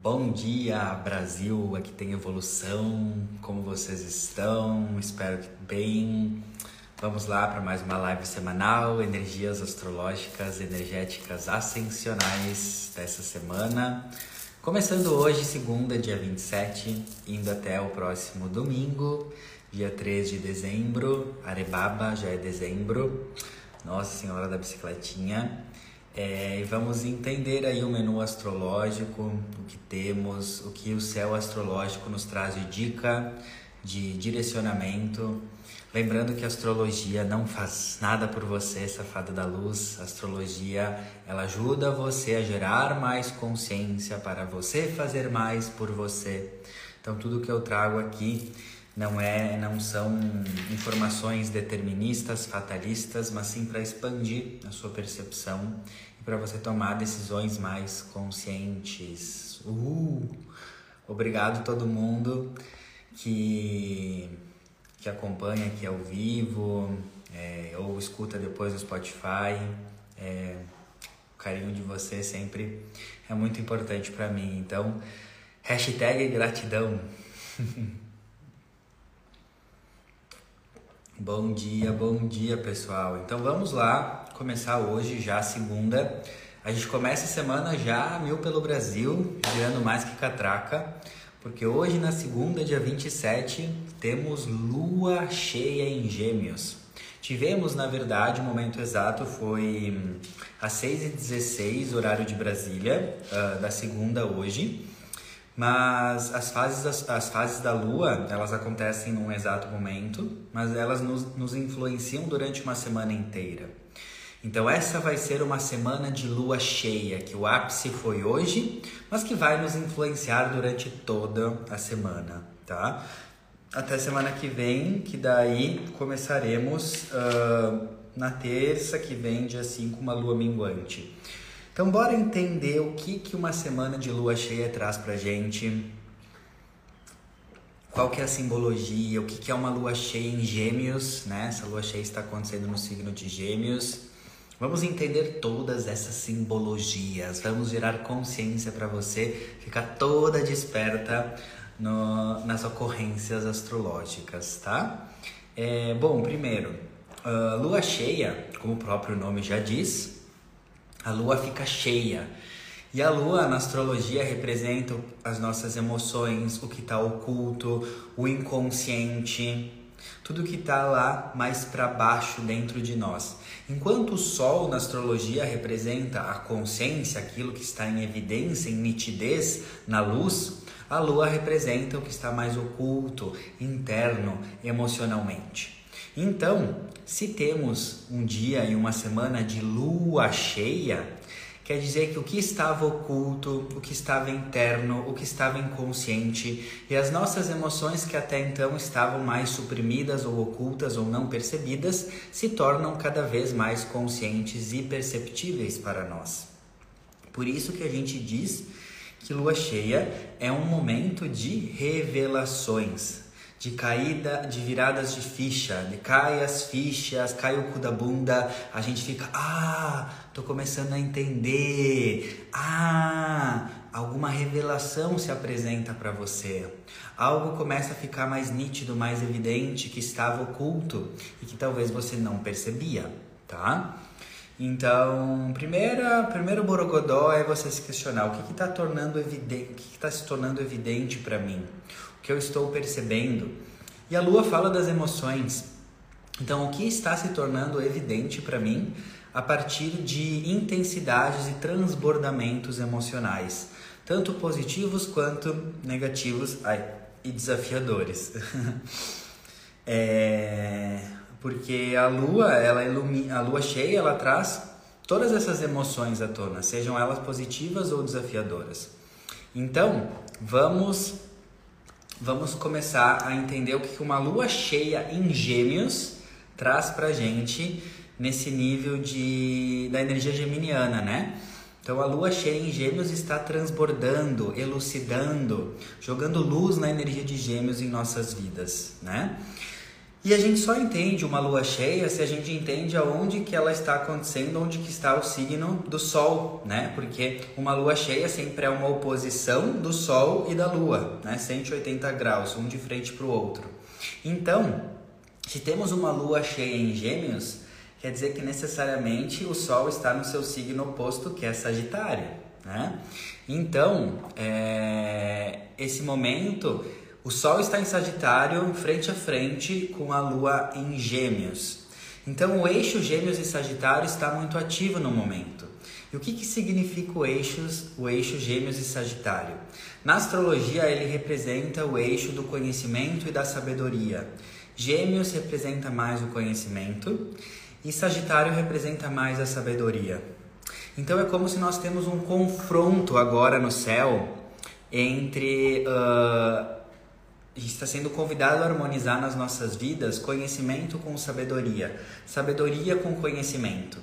Bom dia, Brasil! Aqui tem evolução. Como vocês estão? Espero que bem. Vamos lá para mais uma live semanal, energias astrológicas, energéticas ascensionais dessa semana. Começando hoje, segunda, dia 27, indo até o próximo domingo, dia 3 de dezembro. Arebaba já é dezembro. Nossa Senhora da Bicicletinha. É, e vamos entender aí o menu astrológico, o que temos, o que o céu astrológico nos traz de dica, de direcionamento. Lembrando que a astrologia não faz nada por você, safada da luz. A astrologia, ela ajuda você a gerar mais consciência para você fazer mais por você. Então tudo que eu trago aqui não é, não são informações deterministas, fatalistas, mas sim para expandir a sua percepção e para você tomar decisões mais conscientes. Uh! Obrigado todo mundo que que acompanha aqui ao vivo é, ou escuta depois no Spotify. É, o carinho de você sempre é muito importante para mim. Então, hashtag gratidão. Bom dia, bom dia pessoal. Então vamos lá começar hoje já segunda. A gente começa a semana já mil pelo Brasil, girando mais que catraca, porque hoje na segunda, dia 27, temos lua cheia em Gêmeos. Tivemos, na verdade, o momento exato foi hum, às 6h16, horário de Brasília, uh, da segunda hoje. Mas as fases, as, as, fases da Lua, elas acontecem num exato momento, mas elas nos, nos influenciam durante uma semana inteira. Então essa vai ser uma semana de lua cheia, que o ápice foi hoje, mas que vai nos influenciar durante toda a semana, tá? Até semana que vem, que daí começaremos uh, na terça que vem, dia 5, uma lua minguante. Então, bora entender o que, que uma semana de lua cheia traz pra gente. Qual que é a simbologia, o que, que é uma lua cheia em gêmeos, né? Essa lua cheia está acontecendo no signo de gêmeos. Vamos entender todas essas simbologias, vamos gerar consciência para você ficar toda desperta no, nas ocorrências astrológicas, tá? É, bom, primeiro, uh, lua cheia, como o próprio nome já diz, a lua fica cheia. E a lua na astrologia representa as nossas emoções, o que está oculto, o inconsciente, tudo que está lá mais para baixo dentro de nós. Enquanto o sol na astrologia representa a consciência, aquilo que está em evidência, em nitidez, na luz, a lua representa o que está mais oculto, interno, emocionalmente. Então, se temos um dia e uma semana de lua cheia, quer dizer que o que estava oculto, o que estava interno, o que estava inconsciente e as nossas emoções que até então estavam mais suprimidas ou ocultas ou não percebidas se tornam cada vez mais conscientes e perceptíveis para nós. Por isso que a gente diz que lua cheia é um momento de revelações, de caída, de viradas de ficha, de cai as fichas, cai o cu da bunda, a gente fica, ah, tô começando a entender, ah, alguma revelação se apresenta para você, algo começa a ficar mais nítido, mais evidente que estava oculto e que talvez você não percebia, tá? Então, primeira, primeiro borogodó é você se questionar o que está tornando evidente, o que está se tornando evidente para mim que eu estou percebendo. E a lua fala das emoções. Então, o que está se tornando evidente para mim a partir de intensidades e transbordamentos emocionais, tanto positivos quanto negativos ai, e desafiadores. é, porque a lua, ela ilumina, a lua cheia, ela traz todas essas emoções à tona, sejam elas positivas ou desafiadoras. Então, vamos vamos começar a entender o que uma lua cheia em Gêmeos traz pra gente nesse nível de da energia geminiana, né? Então a lua cheia em Gêmeos está transbordando, elucidando, jogando luz na energia de Gêmeos em nossas vidas, né? E a gente só entende uma lua cheia se a gente entende aonde que ela está acontecendo, onde que está o signo do sol, né? Porque uma lua cheia sempre é uma oposição do sol e da lua, né? 180 graus, um de frente para o outro. Então, se temos uma lua cheia em gêmeos, quer dizer que necessariamente o sol está no seu signo oposto, que é Sagitário, né? Então, é... esse momento o Sol está em Sagitário, frente a frente com a Lua em Gêmeos. Então, o eixo Gêmeos e Sagitário está muito ativo no momento. E o que, que significa o eixo, o eixo Gêmeos e Sagitário? Na astrologia, ele representa o eixo do conhecimento e da sabedoria. Gêmeos representa mais o conhecimento e Sagitário representa mais a sabedoria. Então é como se nós temos um confronto agora no céu entre uh, está sendo convidado a harmonizar nas nossas vidas conhecimento com sabedoria, sabedoria com conhecimento.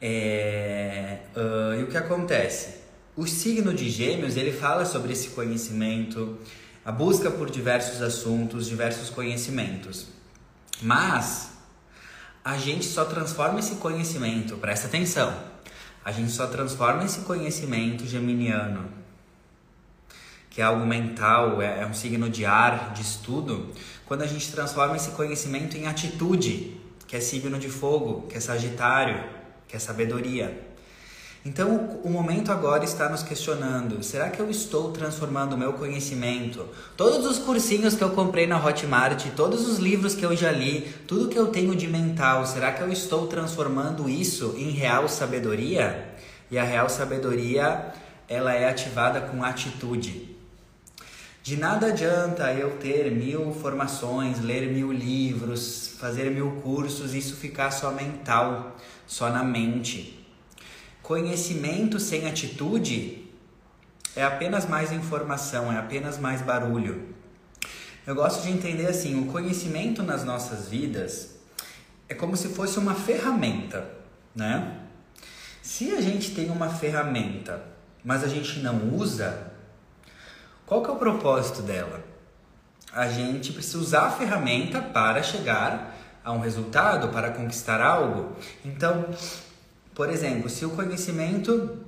É, uh, e o que acontece? O signo de Gêmeos ele fala sobre esse conhecimento, a busca por diversos assuntos, diversos conhecimentos. Mas a gente só transforma esse conhecimento, presta atenção, a gente só transforma esse conhecimento geminiano que é algo mental, é, é um signo de ar, de estudo, quando a gente transforma esse conhecimento em atitude, que é signo de fogo, que é Sagitário, que é sabedoria. Então, o momento agora está nos questionando: será que eu estou transformando o meu conhecimento? Todos os cursinhos que eu comprei na Hotmart, todos os livros que eu já li, tudo que eu tenho de mental, será que eu estou transformando isso em real sabedoria? E a real sabedoria, ela é ativada com atitude. De nada adianta eu ter mil formações, ler mil livros, fazer mil cursos, isso ficar só mental, só na mente. Conhecimento sem atitude é apenas mais informação, é apenas mais barulho. Eu gosto de entender assim: o conhecimento nas nossas vidas é como se fosse uma ferramenta, né? Se a gente tem uma ferramenta, mas a gente não usa, qual que é o propósito dela? A gente precisa usar a ferramenta para chegar a um resultado, para conquistar algo. Então, por exemplo, se o conhecimento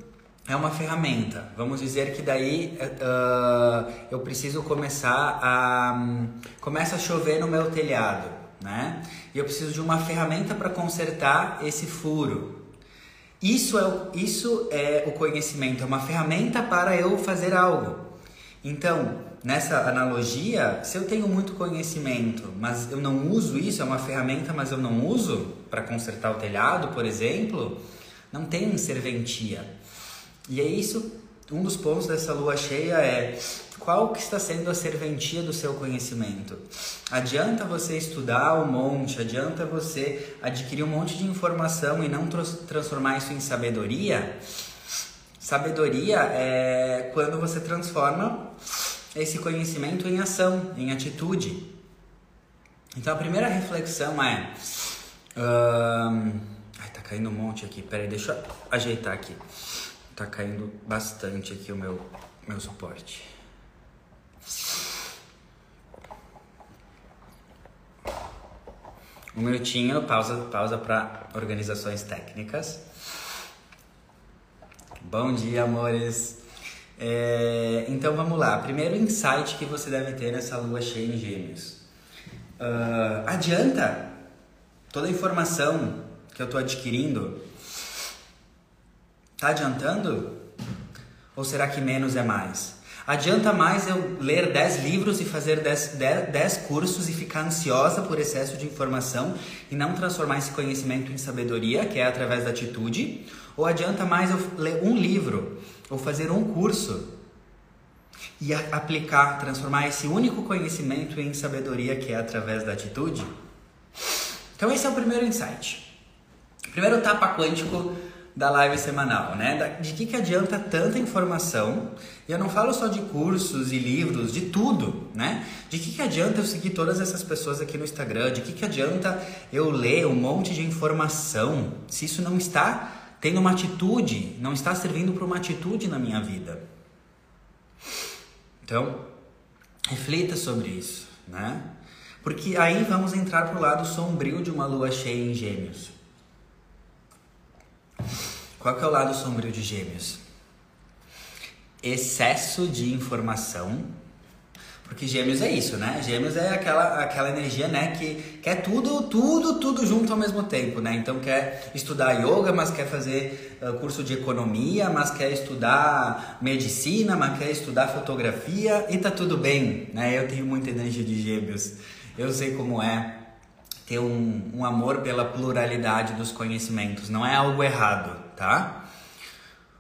é uma ferramenta, vamos dizer que daí uh, eu preciso começar a um, começa a chover no meu telhado, né? E eu preciso de uma ferramenta para consertar esse furo. Isso é, isso é o conhecimento, é uma ferramenta para eu fazer algo. Então, nessa analogia, se eu tenho muito conhecimento, mas eu não uso isso, é uma ferramenta, mas eu não uso para consertar o telhado, por exemplo, não tem serventia. E é isso, um dos pontos dessa lua cheia é qual que está sendo a serventia do seu conhecimento. Adianta você estudar um monte, adianta você adquirir um monte de informação e não transformar isso em sabedoria? Sabedoria é quando você transforma esse conhecimento em ação, em atitude. Então a primeira reflexão é. Ai, tá caindo um monte aqui. Peraí, deixa eu ajeitar aqui. Tá caindo bastante aqui o meu, meu suporte. Um minutinho, pausa, pausa para organizações técnicas. Bom dia, amores! É, então vamos lá. Primeiro insight que você deve ter nessa lua cheia em Gêmeos. Uh, adianta toda a informação que eu estou adquirindo? Tá adiantando? Ou será que menos é mais? Adianta mais eu ler 10 livros e fazer 10, cursos e ficar ansiosa por excesso de informação e não transformar esse conhecimento em sabedoria, que é através da atitude? Ou adianta mais eu ler um livro ou fazer um curso e aplicar, transformar esse único conhecimento em sabedoria, que é através da atitude? Então, esse é o primeiro insight. Primeiro tapa quântico da live semanal, né? De que, que adianta tanta informação? E eu não falo só de cursos e livros, de tudo, né? De que, que adianta eu seguir todas essas pessoas aqui no Instagram? De que, que adianta eu ler um monte de informação se isso não está tendo uma atitude, não está servindo para uma atitude na minha vida? Então, reflita sobre isso, né? Porque aí vamos entrar pro lado sombrio de uma lua cheia em Gêmeos. Qual que é o lado sombrio de Gêmeos? Excesso de informação porque gêmeos é isso, né? Gêmeos é aquela, aquela energia, né? Que quer tudo, tudo, tudo junto ao mesmo tempo, né? Então quer estudar yoga, mas quer fazer uh, curso de economia, mas quer estudar medicina, mas quer estudar fotografia e tá tudo bem, né? Eu tenho muita energia de gêmeos. Eu sei como é ter um, um amor pela pluralidade dos conhecimentos. Não é algo errado, tá?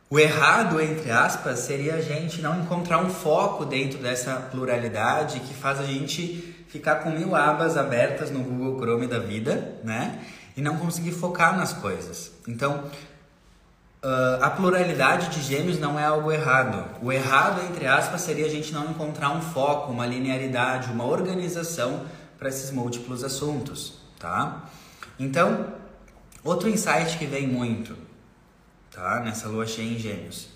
O errado, entre aspas, seria a gente não encontrar um foco dentro dessa pluralidade que faz a gente ficar com mil abas abertas no Google Chrome da vida, né? E não conseguir focar nas coisas. Então, uh, a pluralidade de gêmeos não é algo errado. O errado, entre aspas, seria a gente não encontrar um foco, uma linearidade, uma organização para esses múltiplos assuntos, tá? Então, outro insight que vem muito tá? Nessa lua cheia em Gêmeos.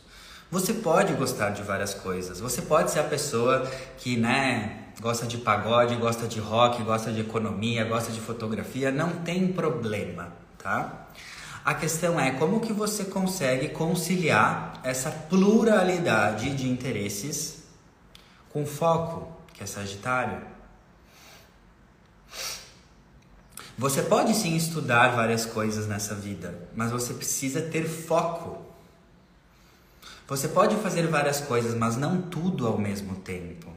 Você pode gostar de várias coisas. Você pode ser a pessoa que, né, gosta de pagode, gosta de rock, gosta de economia, gosta de fotografia, não tem problema, tá? A questão é como que você consegue conciliar essa pluralidade de interesses com foco, que é Sagitário. Você pode sim estudar várias coisas nessa vida, mas você precisa ter foco. Você pode fazer várias coisas, mas não tudo ao mesmo tempo.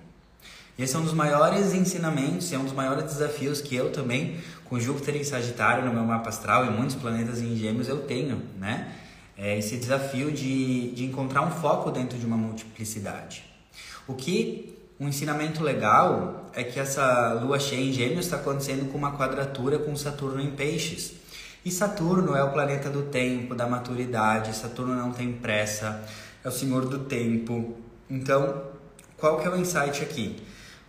E esse é um dos maiores ensinamentos, é um dos maiores desafios que eu também, com Júpiter em Sagitário no meu mapa astral e muitos planetas em Gêmeos, eu tenho, né? É esse desafio de, de encontrar um foco dentro de uma multiplicidade. O que um ensinamento legal é que essa lua cheia em Gêmeos está acontecendo com uma quadratura com Saturno em Peixes. E Saturno é o planeta do tempo, da maturidade. Saturno não tem pressa, é o senhor do tempo. Então, qual que é o insight aqui?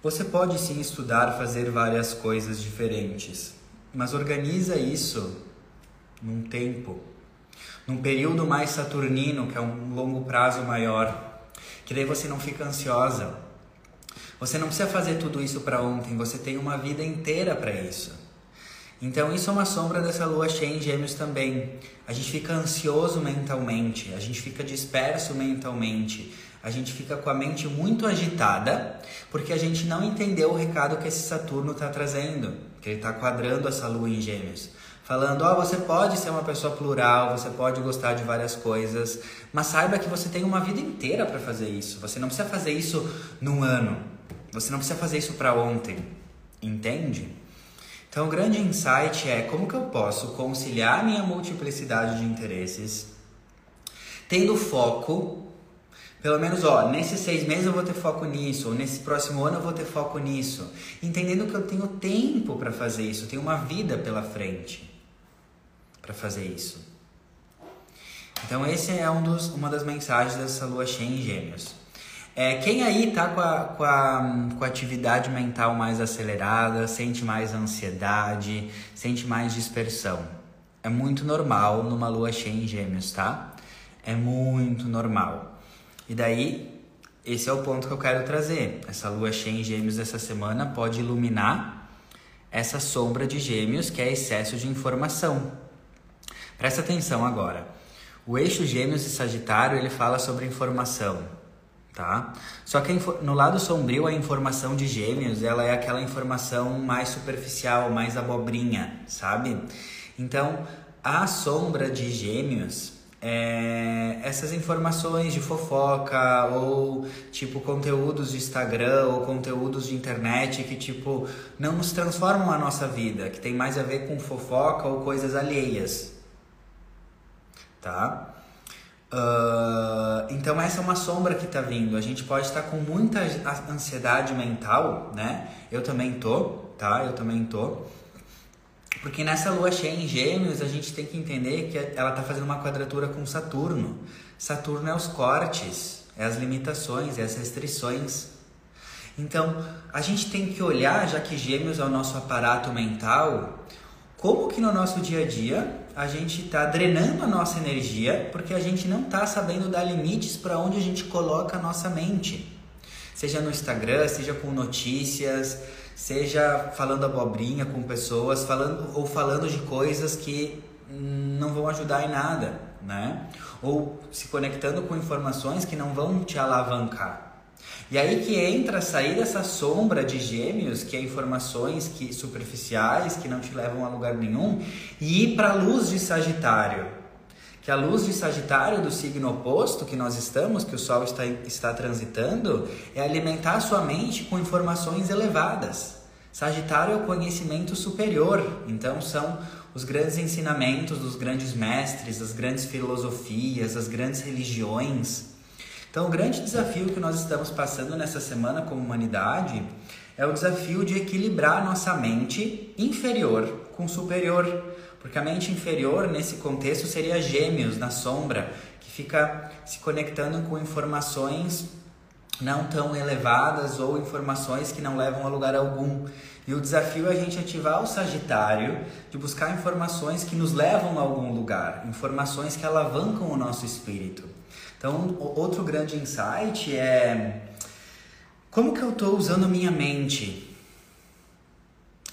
Você pode sim estudar, fazer várias coisas diferentes, mas organiza isso num tempo, num período mais saturnino, que é um longo prazo maior, que daí você não fica ansiosa, você não precisa fazer tudo isso para ontem, você tem uma vida inteira para isso. Então isso é uma sombra dessa lua cheia em Gêmeos também. A gente fica ansioso mentalmente, a gente fica disperso mentalmente, a gente fica com a mente muito agitada, porque a gente não entendeu o recado que esse Saturno está trazendo, que ele está quadrando essa lua em Gêmeos falando: ó, oh, você pode ser uma pessoa plural, você pode gostar de várias coisas, mas saiba que você tem uma vida inteira para fazer isso. Você não precisa fazer isso num ano. Você não precisa fazer isso para ontem, entende? Então, o grande insight é como que eu posso conciliar minha multiplicidade de interesses, tendo foco, pelo menos, ó, nesses seis meses eu vou ter foco nisso, ou nesse próximo ano eu vou ter foco nisso, entendendo que eu tenho tempo para fazer isso, tenho uma vida pela frente para fazer isso. Então, esse é um dos, uma das mensagens dessa lua cheia em Gêmeos. É, quem aí tá com a, com, a, com a atividade mental mais acelerada, sente mais ansiedade, sente mais dispersão. É muito normal numa lua cheia em gêmeos, tá? É muito normal. E daí, esse é o ponto que eu quero trazer. Essa lua cheia em gêmeos dessa semana pode iluminar essa sombra de gêmeos que é excesso de informação. Presta atenção agora. O eixo gêmeos e sagitário, ele fala sobre informação tá? Só que no lado sombrio a informação de gêmeos, ela é aquela informação mais superficial, mais abobrinha, sabe? Então, a sombra de gêmeos é essas informações de fofoca ou tipo conteúdos de Instagram ou conteúdos de internet que tipo não nos transformam a nossa vida, que tem mais a ver com fofoca ou coisas alheias. Tá? Uh, então essa é uma sombra que está vindo. A gente pode estar com muita ansiedade mental, né? Eu também tô, tá? Eu também tô. Porque nessa lua cheia em Gêmeos, a gente tem que entender que ela está fazendo uma quadratura com Saturno. Saturno é os cortes, é as limitações, é as restrições. Então, a gente tem que olhar, já que Gêmeos é o nosso aparato mental, como que no nosso dia a dia a gente está drenando a nossa energia porque a gente não está sabendo dar limites para onde a gente coloca a nossa mente. Seja no Instagram, seja com notícias, seja falando abobrinha com pessoas, falando ou falando de coisas que não vão ajudar em nada, né? Ou se conectando com informações que não vão te alavancar. E aí que entra sair dessa sombra de gêmeos, que é informações que superficiais, que não te levam a lugar nenhum, e ir para a luz de Sagitário. Que a luz de Sagitário do signo oposto que nós estamos, que o Sol está, está transitando, é alimentar a sua mente com informações elevadas. Sagitário é o conhecimento superior, então são os grandes ensinamentos dos grandes mestres, as grandes filosofias, as grandes religiões. Então, o grande desafio que nós estamos passando nessa semana como humanidade é o desafio de equilibrar nossa mente inferior com superior. Porque a mente inferior, nesse contexto, seria gêmeos na sombra, que fica se conectando com informações não tão elevadas ou informações que não levam a lugar algum. E o desafio é a gente ativar o Sagitário de buscar informações que nos levam a algum lugar, informações que alavancam o nosso espírito. Então, outro grande insight é como que eu estou usando a minha mente?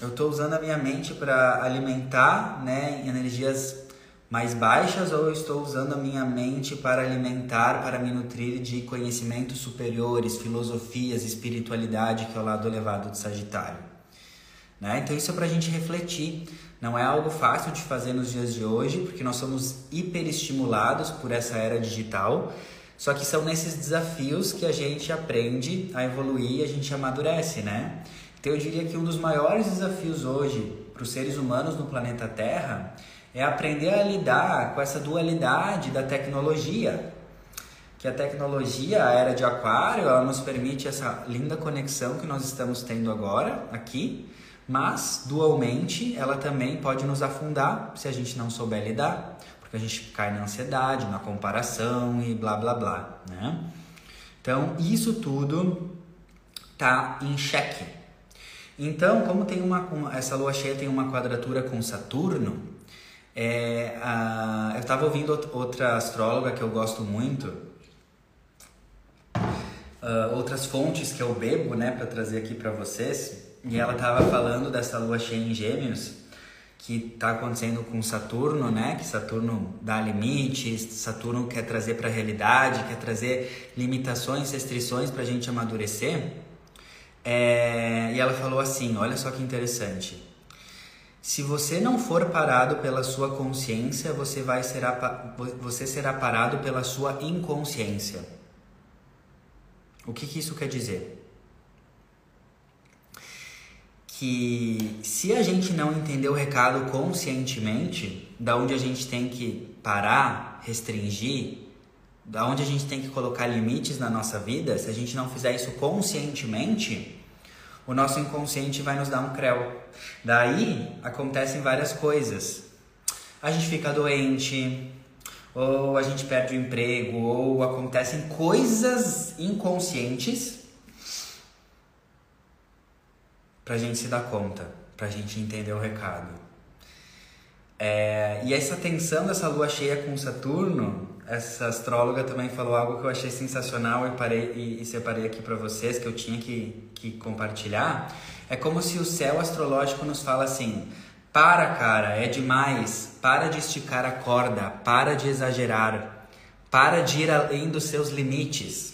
Eu estou usando a minha mente para alimentar né, energias mais baixas ou eu estou usando a minha mente para alimentar, para me nutrir de conhecimentos superiores, filosofias, espiritualidade, que é o lado elevado do Sagitário? Né? Então isso é para a gente refletir. Não é algo fácil de fazer nos dias de hoje, porque nós somos hiperestimulados por essa era digital. Só que são nesses desafios que a gente aprende a evoluir, a gente amadurece, né? Então eu diria que um dos maiores desafios hoje para os seres humanos no planeta Terra é aprender a lidar com essa dualidade da tecnologia. Que a tecnologia, a era de aquário, ela nos permite essa linda conexão que nós estamos tendo agora aqui, mas, dualmente, ela também pode nos afundar se a gente não souber lidar, porque a gente cai na ansiedade, na comparação e blá blá blá, né? Então, isso tudo tá em xeque. Então, como tem uma, essa lua cheia tem uma quadratura com Saturno, é, a, eu estava ouvindo outra astróloga que eu gosto muito, uh, outras fontes que eu bebo, né, para trazer aqui para vocês. E ela estava falando dessa lua cheia em Gêmeos, que está acontecendo com Saturno, né? Que Saturno dá limites, Saturno quer trazer para a realidade, quer trazer limitações, restrições para a gente amadurecer. É... E ela falou assim: olha só que interessante. Se você não for parado pela sua consciência, você vai ser você será parado pela sua inconsciência. O que, que isso quer dizer? Que se a gente não entender o recado conscientemente, da onde a gente tem que parar, restringir, da onde a gente tem que colocar limites na nossa vida, se a gente não fizer isso conscientemente, o nosso inconsciente vai nos dar um creu. Daí acontecem várias coisas. A gente fica doente, ou a gente perde o emprego, ou acontecem coisas inconscientes para a gente se dar conta, para a gente entender o recado. É, e essa tensão dessa lua cheia com Saturno, essa astróloga também falou algo que eu achei sensacional e, parei, e, e separei aqui para vocês, que eu tinha que, que compartilhar. É como se o céu astrológico nos fala assim: para, cara, é demais, para de esticar a corda, para de exagerar, para de ir além dos seus limites.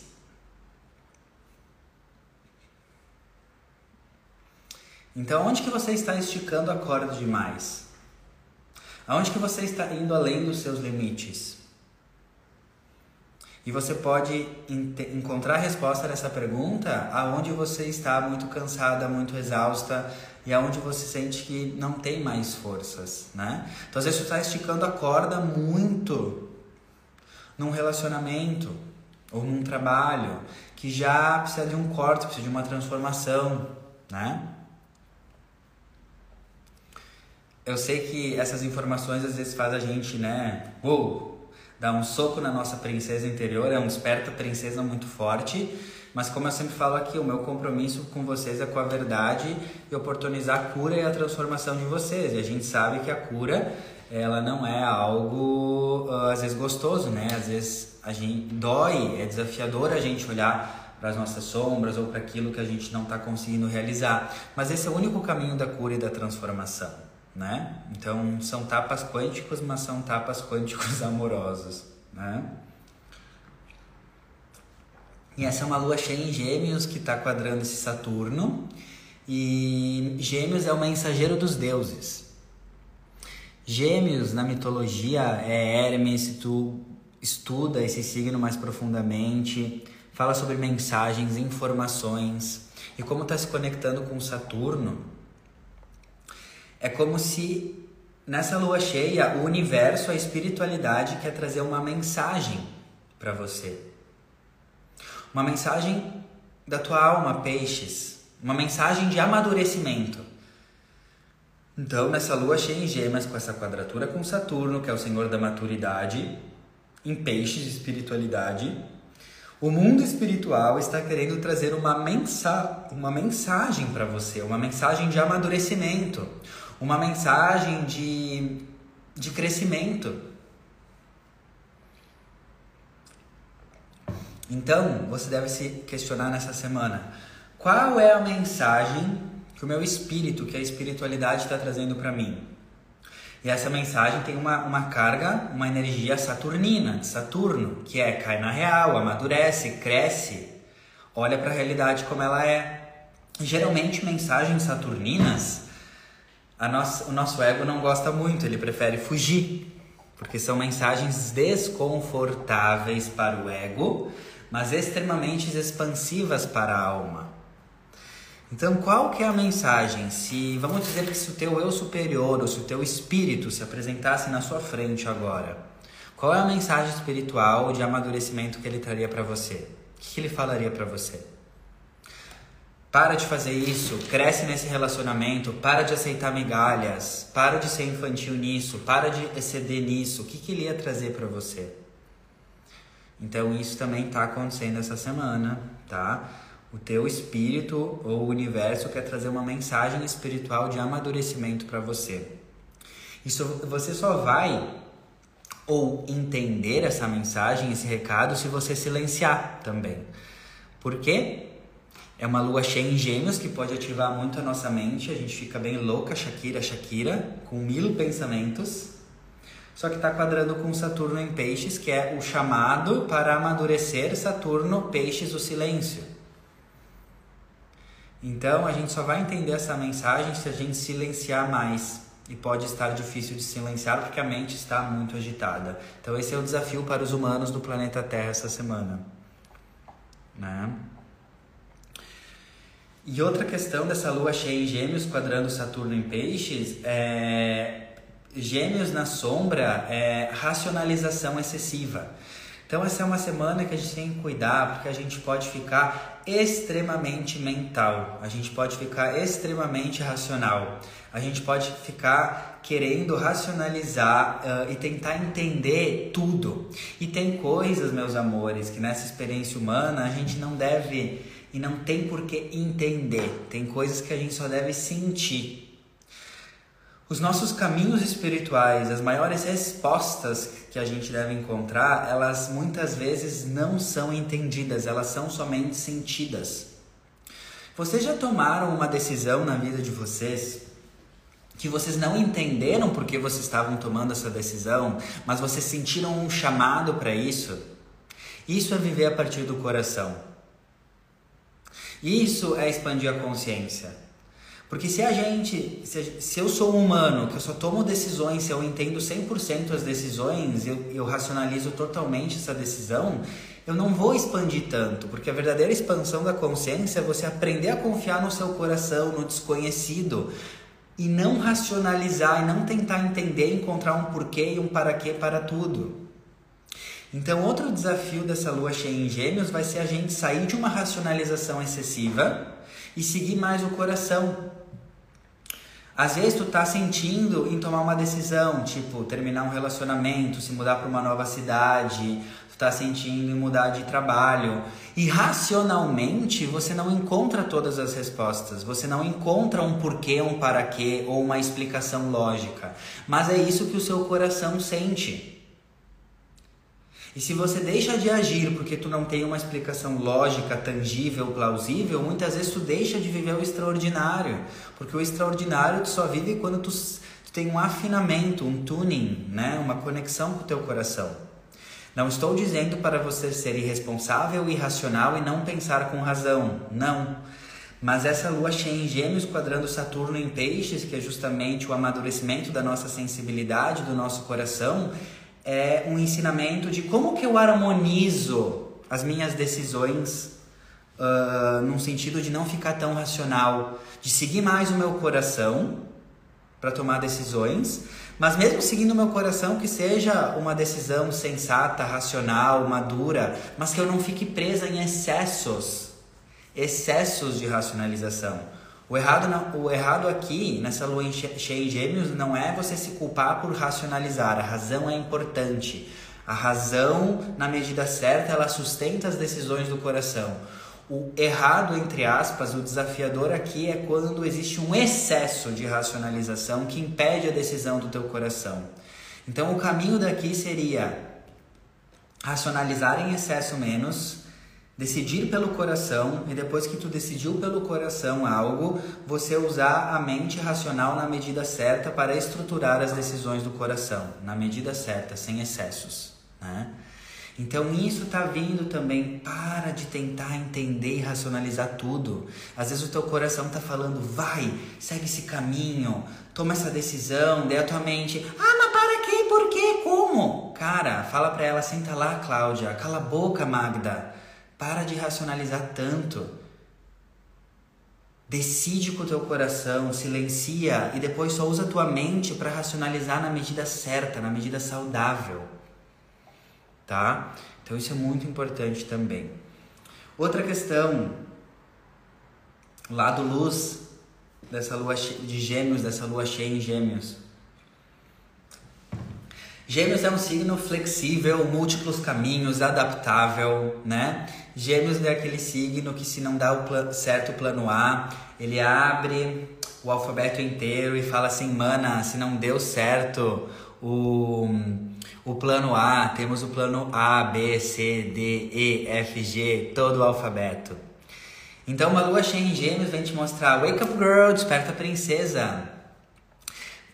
Então, onde que você está esticando a corda demais? Aonde que você está indo além dos seus limites? E você pode encontrar a resposta dessa pergunta aonde você está muito cansada, muito exausta e aonde você sente que não tem mais forças, né? Então, às vezes você está esticando a corda muito num relacionamento ou num trabalho que já precisa de um corte, precisa de uma transformação, né? Eu sei que essas informações às vezes faz a gente, né, uou, dar um soco na nossa princesa interior, é um esperta princesa muito forte, mas como eu sempre falo aqui, o meu compromisso com vocês é com a verdade e oportunizar a cura e a transformação de vocês. E a gente sabe que a cura, ela não é algo ah, às vezes gostoso, né? Às vezes a gente dói, é desafiador a gente olhar para as nossas sombras ou para aquilo que a gente não está conseguindo realizar. Mas esse é o único caminho da cura e da transformação, né? Então são tapas quânticos, mas são tapas quânticos amorosos, né? E essa é uma lua cheia em Gêmeos que está quadrando esse Saturno. E Gêmeos é o mensageiro dos deuses. Gêmeos na mitologia é Hermes, se tu estuda esse signo mais profundamente, fala sobre mensagens, informações e como está se conectando com Saturno. É como se nessa lua cheia o universo, a espiritualidade quer trazer uma mensagem para você. Uma mensagem da tua alma, peixes. Uma mensagem de amadurecimento. Então, nessa lua cheia em Gêmeas, com essa quadratura com Saturno, que é o senhor da maturidade, em peixes, espiritualidade, o mundo espiritual está querendo trazer uma, mensa uma mensagem para você, uma mensagem de amadurecimento, uma mensagem de, de crescimento. Então, você deve se questionar nessa semana: qual é a mensagem que o meu espírito, que a espiritualidade está trazendo para mim? E essa mensagem tem uma, uma carga, uma energia saturnina, de Saturno, que é cai na real, amadurece, cresce, olha para a realidade como ela é. Geralmente, mensagens saturninas, nossa, o nosso ego não gosta muito, ele prefere fugir, porque são mensagens desconfortáveis para o ego mas extremamente expansivas para a alma. Então, qual que é a mensagem? Se vamos dizer que se o teu eu superior ou se o teu espírito se apresentasse na sua frente agora, qual é a mensagem espiritual de amadurecimento que ele traria para você? O que ele falaria para você? Para de fazer isso, cresce nesse relacionamento, para de aceitar migalhas, para de ser infantil nisso, para de exceder nisso. O que, que ele ia trazer para você? Então isso também está acontecendo essa semana, tá? O teu espírito ou o universo quer trazer uma mensagem espiritual de amadurecimento para você. Isso você só vai ou entender essa mensagem, esse recado, se você silenciar também. Por quê? É uma lua cheia em gêmeos que pode ativar muito a nossa mente, a gente fica bem louca, Shakira, Shakira, com mil pensamentos só que está quadrando com Saturno em Peixes, que é o chamado para amadurecer Saturno, Peixes, o silêncio. Então a gente só vai entender essa mensagem se a gente silenciar mais. E pode estar difícil de silenciar porque a mente está muito agitada. Então esse é o desafio para os humanos do planeta Terra essa semana. Né? E outra questão dessa lua cheia em Gêmeos quadrando Saturno em Peixes é Gêmeos na sombra é racionalização excessiva. Então essa é uma semana que a gente tem que cuidar, porque a gente pode ficar extremamente mental, a gente pode ficar extremamente racional, a gente pode ficar querendo racionalizar uh, e tentar entender tudo. E tem coisas, meus amores, que nessa experiência humana a gente não deve e não tem por que entender. Tem coisas que a gente só deve sentir. Os nossos caminhos espirituais, as maiores respostas que a gente deve encontrar, elas muitas vezes não são entendidas, elas são somente sentidas. Vocês já tomaram uma decisão na vida de vocês que vocês não entenderam por que vocês estavam tomando essa decisão, mas vocês sentiram um chamado para isso? Isso é viver a partir do coração. Isso é expandir a consciência. Porque se a gente, se, eu sou um humano, que eu só tomo decisões, se eu entendo 100% as decisões, eu, eu racionalizo totalmente essa decisão, eu não vou expandir tanto, porque a verdadeira expansão da consciência é você aprender a confiar no seu coração, no desconhecido, e não racionalizar, e não tentar entender, encontrar um porquê e um para quê para tudo. Então, outro desafio dessa lua cheia em Gêmeos vai ser a gente sair de uma racionalização excessiva e seguir mais o coração. Às vezes tu tá sentindo em tomar uma decisão, tipo terminar um relacionamento, se mudar para uma nova cidade, tu tá sentindo em mudar de trabalho. E racionalmente você não encontra todas as respostas, você não encontra um porquê, um para quê ou uma explicação lógica. Mas é isso que o seu coração sente. E se você deixa de agir porque tu não tem uma explicação lógica, tangível, plausível, muitas vezes tu deixa de viver o extraordinário. Porque o extraordinário tu só vive quando tu, tu tem um afinamento, um tuning, né? uma conexão com o teu coração. Não estou dizendo para você ser irresponsável, irracional e não pensar com razão. Não. Mas essa lua cheia em Gêmeos quadrando Saturno em Peixes, que é justamente o amadurecimento da nossa sensibilidade, do nosso coração, é um ensinamento de como que eu harmonizo as minhas decisões uh, num sentido de não ficar tão racional, de seguir mais o meu coração para tomar decisões, mas mesmo seguindo o meu coração que seja uma decisão sensata, racional, madura, mas que eu não fique presa em excessos, excessos de racionalização. O errado, não, o errado aqui, nessa lua cheia em gêmeos, não é você se culpar por racionalizar. A razão é importante. A razão, na medida certa, ela sustenta as decisões do coração. O errado, entre aspas, o desafiador aqui é quando existe um excesso de racionalização que impede a decisão do teu coração. Então, o caminho daqui seria racionalizar em excesso menos, Decidir pelo coração e depois que tu decidiu pelo coração algo, você usar a mente racional na medida certa para estruturar as decisões do coração, na medida certa, sem excessos, né? Então isso tá vindo também, para de tentar entender e racionalizar tudo. Às vezes o teu coração tá falando, vai, segue esse caminho, toma essa decisão, daí a tua mente, ah, mas para quê? Por quê? Como? Cara, fala pra ela, senta lá, Cláudia, cala a boca, Magda. Para de racionalizar tanto. Decide com o teu coração, silencia e depois só usa a tua mente para racionalizar na medida certa, na medida saudável. Tá? Então isso é muito importante também. Outra questão, lado luz dessa lua de Gêmeos, dessa lua cheia em Gêmeos. Gêmeos é um signo flexível, múltiplos caminhos, adaptável, né? Gêmeos é aquele signo que se não dá o certo plano A, ele abre o alfabeto inteiro e fala assim, mana, se não deu certo o, o plano A, temos o plano A, B, C, D, E, F, G, todo o alfabeto. Então uma lua cheia em gêmeos vem te mostrar, wake up girl, desperta princesa.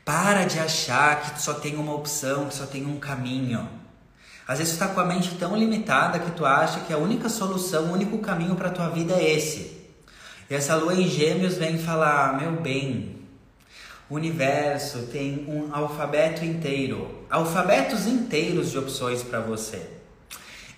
Para de achar que só tem uma opção, que só tem um caminho. Às vezes tu está com a mente tão limitada que tu acha que a única solução, o único caminho para tua vida é esse. E essa lua em gêmeos vem falar, meu bem, o universo tem um alfabeto inteiro, alfabetos inteiros de opções para você.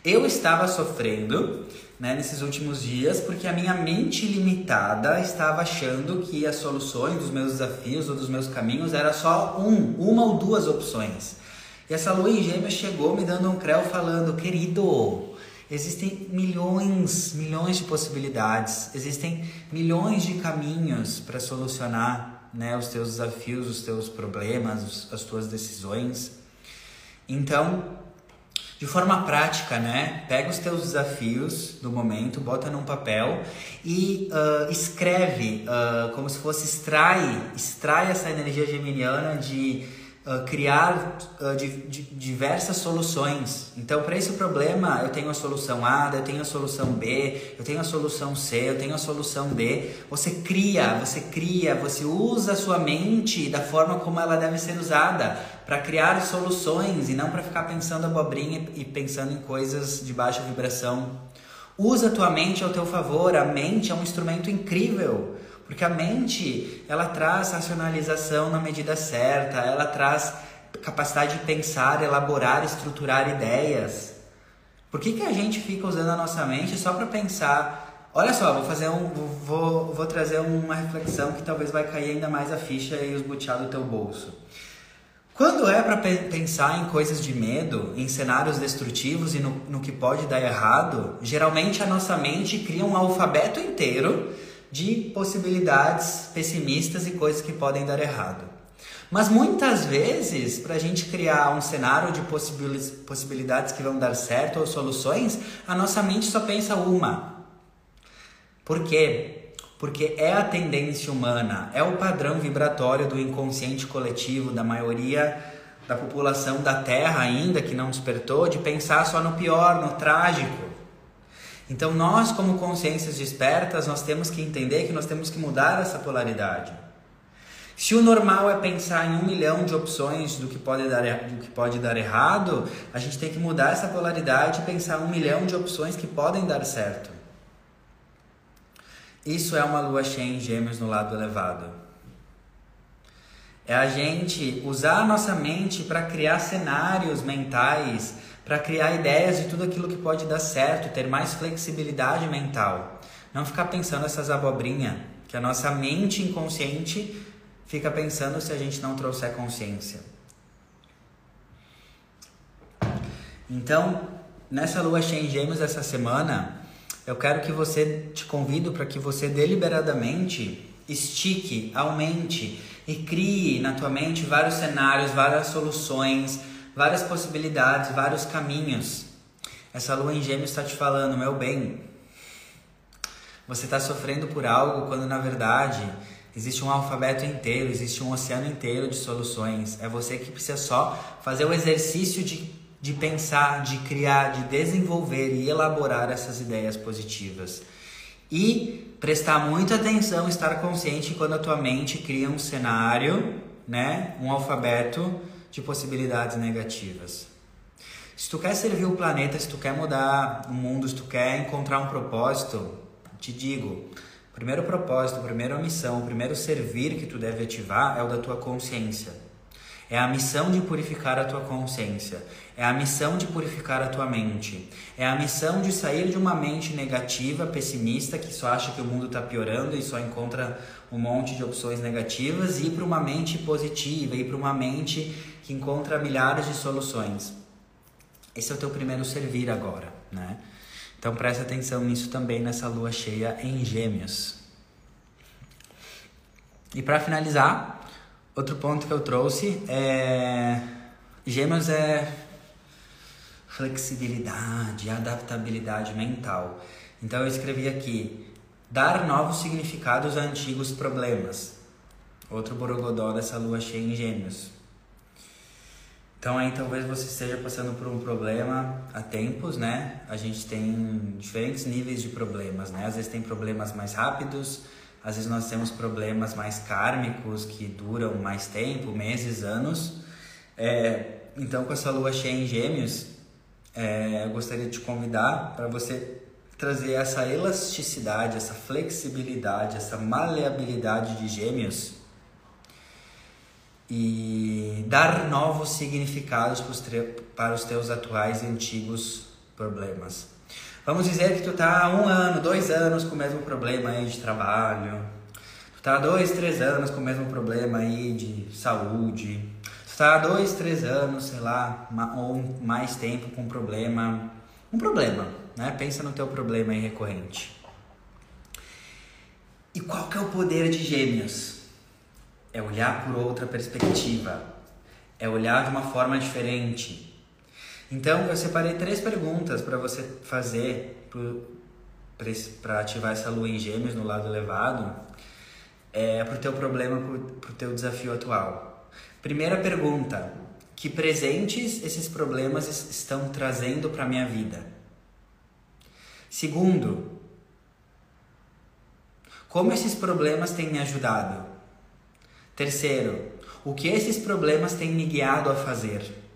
Eu estava sofrendo né, nesses últimos dias, porque a minha mente limitada estava achando que as soluções dos meus desafios ou dos meus caminhos era só um, uma ou duas opções. E essa lua em gêmeos chegou me dando um creu falando, querido, existem milhões, milhões de possibilidades, existem milhões de caminhos para solucionar né, os teus desafios, os teus problemas, as tuas decisões. Então, de forma prática, né? Pega os teus desafios do momento, bota num papel e uh, escreve uh, como se fosse extrai, extrai essa energia geminiana de uh, criar de, de diversas soluções. Então, para esse problema, eu tenho a solução A, eu tenho a solução B, eu tenho a solução C, eu tenho a solução D. Você cria, você cria, você usa a sua mente da forma como ela deve ser usada para criar soluções e não para ficar pensando abobrinha e pensando em coisas de baixa vibração. Usa a tua mente ao teu favor. A mente é um instrumento incrível, porque a mente, ela traz racionalização na medida certa, ela traz capacidade de pensar, elaborar, estruturar ideias. Por que, que a gente fica usando a nossa mente só para pensar? Olha só, vou fazer um, vou, vou trazer uma reflexão que talvez vai cair ainda mais a ficha e os butear do teu bolso. Quando é para pensar em coisas de medo, em cenários destrutivos e no, no, que pode dar errado, geralmente a nossa mente cria um alfabeto inteiro de possibilidades pessimistas e coisas que podem dar errado. Mas muitas vezes, para a gente criar um cenário de possibilidades que vão dar certo ou soluções, a nossa mente só pensa uma. Por quê? porque é a tendência humana, é o padrão vibratório do inconsciente coletivo da maioria da população da Terra ainda que não despertou de pensar só no pior, no trágico. Então nós, como consciências despertas, nós temos que entender que nós temos que mudar essa polaridade. Se o normal é pensar em um milhão de opções do que pode dar, do que pode dar errado, a gente tem que mudar essa polaridade e pensar um milhão de opções que podem dar certo. Isso é uma lua cheia em gêmeos no lado elevado. É a gente usar a nossa mente para criar cenários mentais, para criar ideias de tudo aquilo que pode dar certo, ter mais flexibilidade mental. Não ficar pensando essas abobrinhas que a nossa mente inconsciente fica pensando se a gente não trouxer consciência. Então, nessa lua cheia em Gêmeos essa semana, eu quero que você te convido para que você deliberadamente estique, aumente e crie na tua mente vários cenários, várias soluções, várias possibilidades, vários caminhos. Essa lua em Gêmeos está te falando, meu bem, você está sofrendo por algo quando na verdade existe um alfabeto inteiro, existe um oceano inteiro de soluções. É você que precisa só fazer o exercício de, de pensar, de criar, de desenvolver e elaborar essas ideias positivas. E prestar muita atenção, estar consciente quando a tua mente cria um cenário, né, um alfabeto de possibilidades negativas. Se tu quer servir o planeta, se tu quer mudar o mundo, se tu quer encontrar um propósito, te digo, o primeiro propósito, a primeira missão, o primeiro servir que tu deve ativar é o da tua consciência. É a missão de purificar a tua consciência. É a missão de purificar a tua mente. É a missão de sair de uma mente negativa, pessimista, que só acha que o mundo está piorando e só encontra um monte de opções negativas, e para uma mente positiva, ir para uma mente que encontra milhares de soluções. Esse é o teu primeiro servir agora, né? Então presta atenção nisso também nessa lua cheia em Gêmeos. E para finalizar, Outro ponto que eu trouxe é. Gêmeos é flexibilidade, adaptabilidade mental. Então eu escrevi aqui: dar novos significados a antigos problemas. Outro borogodó dessa lua cheia em Gêmeos. Então aí talvez você esteja passando por um problema há tempos, né? A gente tem diferentes níveis de problemas, né? Às vezes tem problemas mais rápidos, às vezes nós temos problemas mais kármicos que duram mais tempo, meses, anos. É, então, com essa lua cheia em Gêmeos, é, eu gostaria de te convidar para você trazer essa elasticidade, essa flexibilidade, essa maleabilidade de Gêmeos e dar novos significados para os teus atuais e antigos problemas. Vamos dizer que tu tá há um ano, dois anos com o mesmo problema aí de trabalho. Tu tá há dois, três anos com o mesmo problema aí de saúde. Tu tá há dois, três anos, sei lá, ou mais tempo com um problema. Um problema, né? Pensa no teu problema aí recorrente. E qual que é o poder de gêmeos? É olhar por outra perspectiva. É olhar de uma forma diferente então, eu separei três perguntas para você fazer para ativar essa lua em gêmeos no lado elevado é, para o teu problema, para o teu desafio atual. Primeira pergunta: que presentes esses problemas estão trazendo para minha vida? Segundo, como esses problemas têm me ajudado? Terceiro, o que esses problemas têm me guiado a fazer?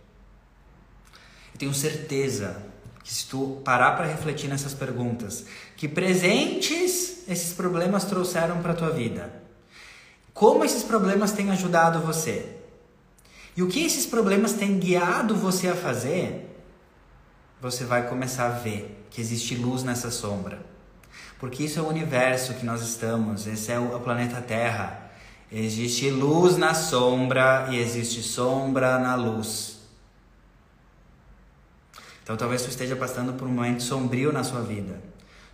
tenho certeza que se tu parar para refletir nessas perguntas, que presentes esses problemas trouxeram para tua vida? Como esses problemas têm ajudado você? E o que esses problemas têm guiado você a fazer? Você vai começar a ver que existe luz nessa sombra. Porque isso é o universo que nós estamos, esse é o planeta Terra. Existe luz na sombra e existe sombra na luz. Então talvez tu esteja passando por um momento sombrio na sua vida.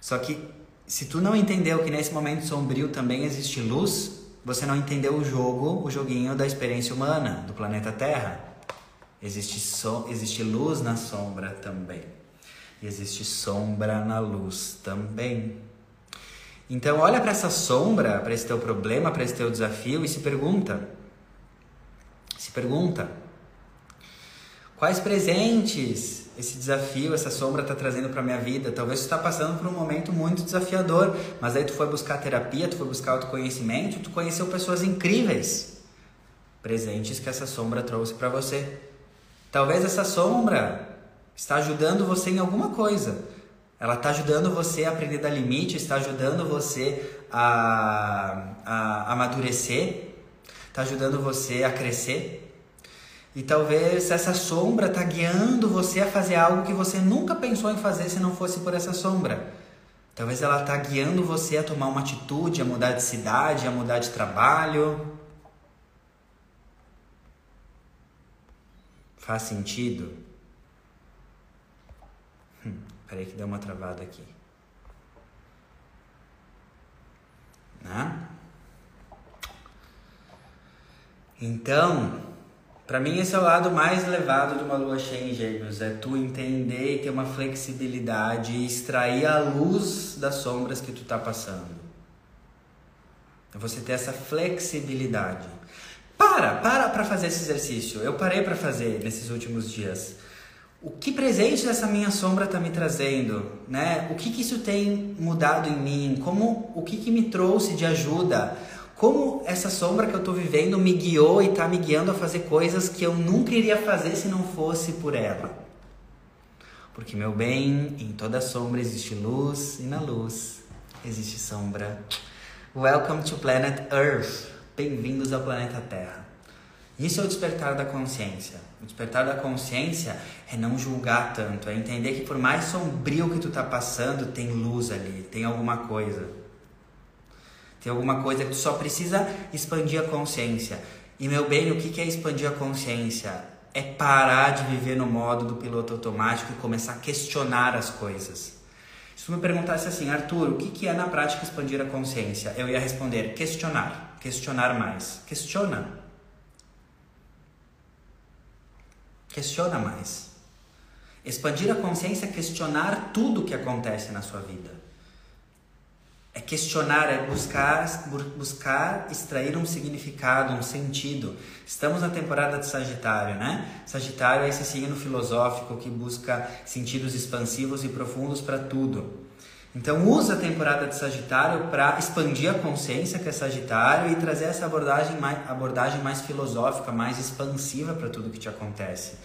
Só que se tu não entendeu que nesse momento sombrio também existe luz, você não entendeu o jogo, o joguinho da experiência humana, do planeta Terra. Existe, so, existe luz na sombra também. E existe sombra na luz também. Então olha para essa sombra, para esse teu problema, para esse teu desafio e se pergunta. Se pergunta: Quais presentes esse desafio, essa sombra está trazendo para minha vida? Talvez você está passando por um momento muito desafiador, mas aí tu foi buscar terapia, tu foi buscar autoconhecimento, tu conheceu pessoas incríveis, presentes que essa sombra trouxe para você. Talvez essa sombra está ajudando você em alguma coisa. Ela está ajudando você a aprender a dar limite, está ajudando você a, a amadurecer, está ajudando você a crescer. E talvez essa sombra está guiando você a fazer algo que você nunca pensou em fazer se não fosse por essa sombra. Talvez ela está guiando você a tomar uma atitude, a mudar de cidade, a mudar de trabalho. Faz sentido? Hum, peraí que deu uma travada aqui. Né? Então, para mim esse é o lado mais elevado de uma lua cheia em gêmeos, é tu entender e ter uma flexibilidade e extrair a luz das sombras que tu tá passando. É você ter essa flexibilidade. Para, para para fazer esse exercício. Eu parei para fazer nesses últimos dias. O que presente dessa minha sombra está me trazendo, né? O que, que isso tem mudado em mim? Como o que, que me trouxe de ajuda? Como essa sombra que eu estou vivendo me guiou e está me guiando a fazer coisas que eu nunca iria fazer se não fosse por ela? Porque, meu bem, em toda sombra existe luz e na luz existe sombra. Welcome to Planet Earth. Bem-vindos ao planeta Terra. Isso é o despertar da consciência. O despertar da consciência é não julgar tanto, é entender que por mais sombrio que tu tá passando, tem luz ali, tem alguma coisa. Tem alguma coisa que tu só precisa expandir a consciência. E meu bem, o que é expandir a consciência? É parar de viver no modo do piloto automático e começar a questionar as coisas. Se tu me perguntasse assim, Arthur, o que é na prática expandir a consciência? Eu ia responder, questionar. Questionar mais. Questiona. Questiona mais. Expandir a consciência é questionar tudo o que acontece na sua vida. É questionar, é buscar, buscar extrair um significado, um sentido. Estamos na temporada de Sagitário, né? Sagitário é esse signo filosófico que busca sentidos expansivos e profundos para tudo. Então usa a temporada de Sagitário para expandir a consciência que é Sagitário e trazer essa abordagem mais, abordagem mais filosófica, mais expansiva para tudo que te acontece.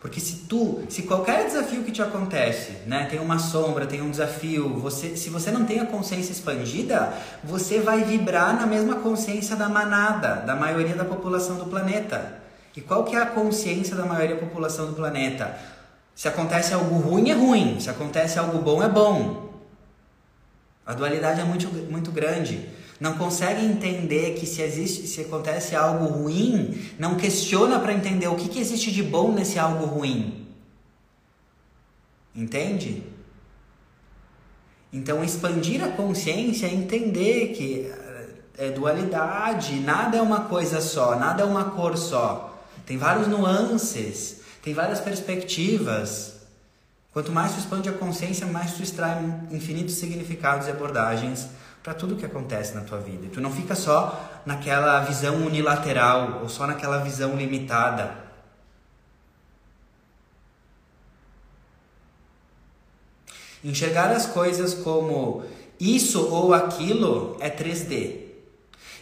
Porque se tu, se qualquer desafio que te acontece, né, tem uma sombra, tem um desafio, você, se você não tem a consciência expandida, você vai vibrar na mesma consciência da manada, da maioria da população do planeta. E qual que é a consciência da maioria da população do planeta? Se acontece algo ruim é ruim, se acontece algo bom é bom. A dualidade é muito, muito grande não consegue entender que se existe, se acontece algo ruim, não questiona para entender o que, que existe de bom nesse algo ruim. Entende? Então, expandir a consciência é entender que é dualidade, nada é uma coisa só, nada é uma cor só. Tem vários nuances, tem várias perspectivas. Quanto mais tu expande a consciência, mais tu extrai infinitos significados e abordagens para tudo que acontece na tua vida. E tu não fica só naquela visão unilateral ou só naquela visão limitada. Enxergar as coisas como isso ou aquilo é 3D.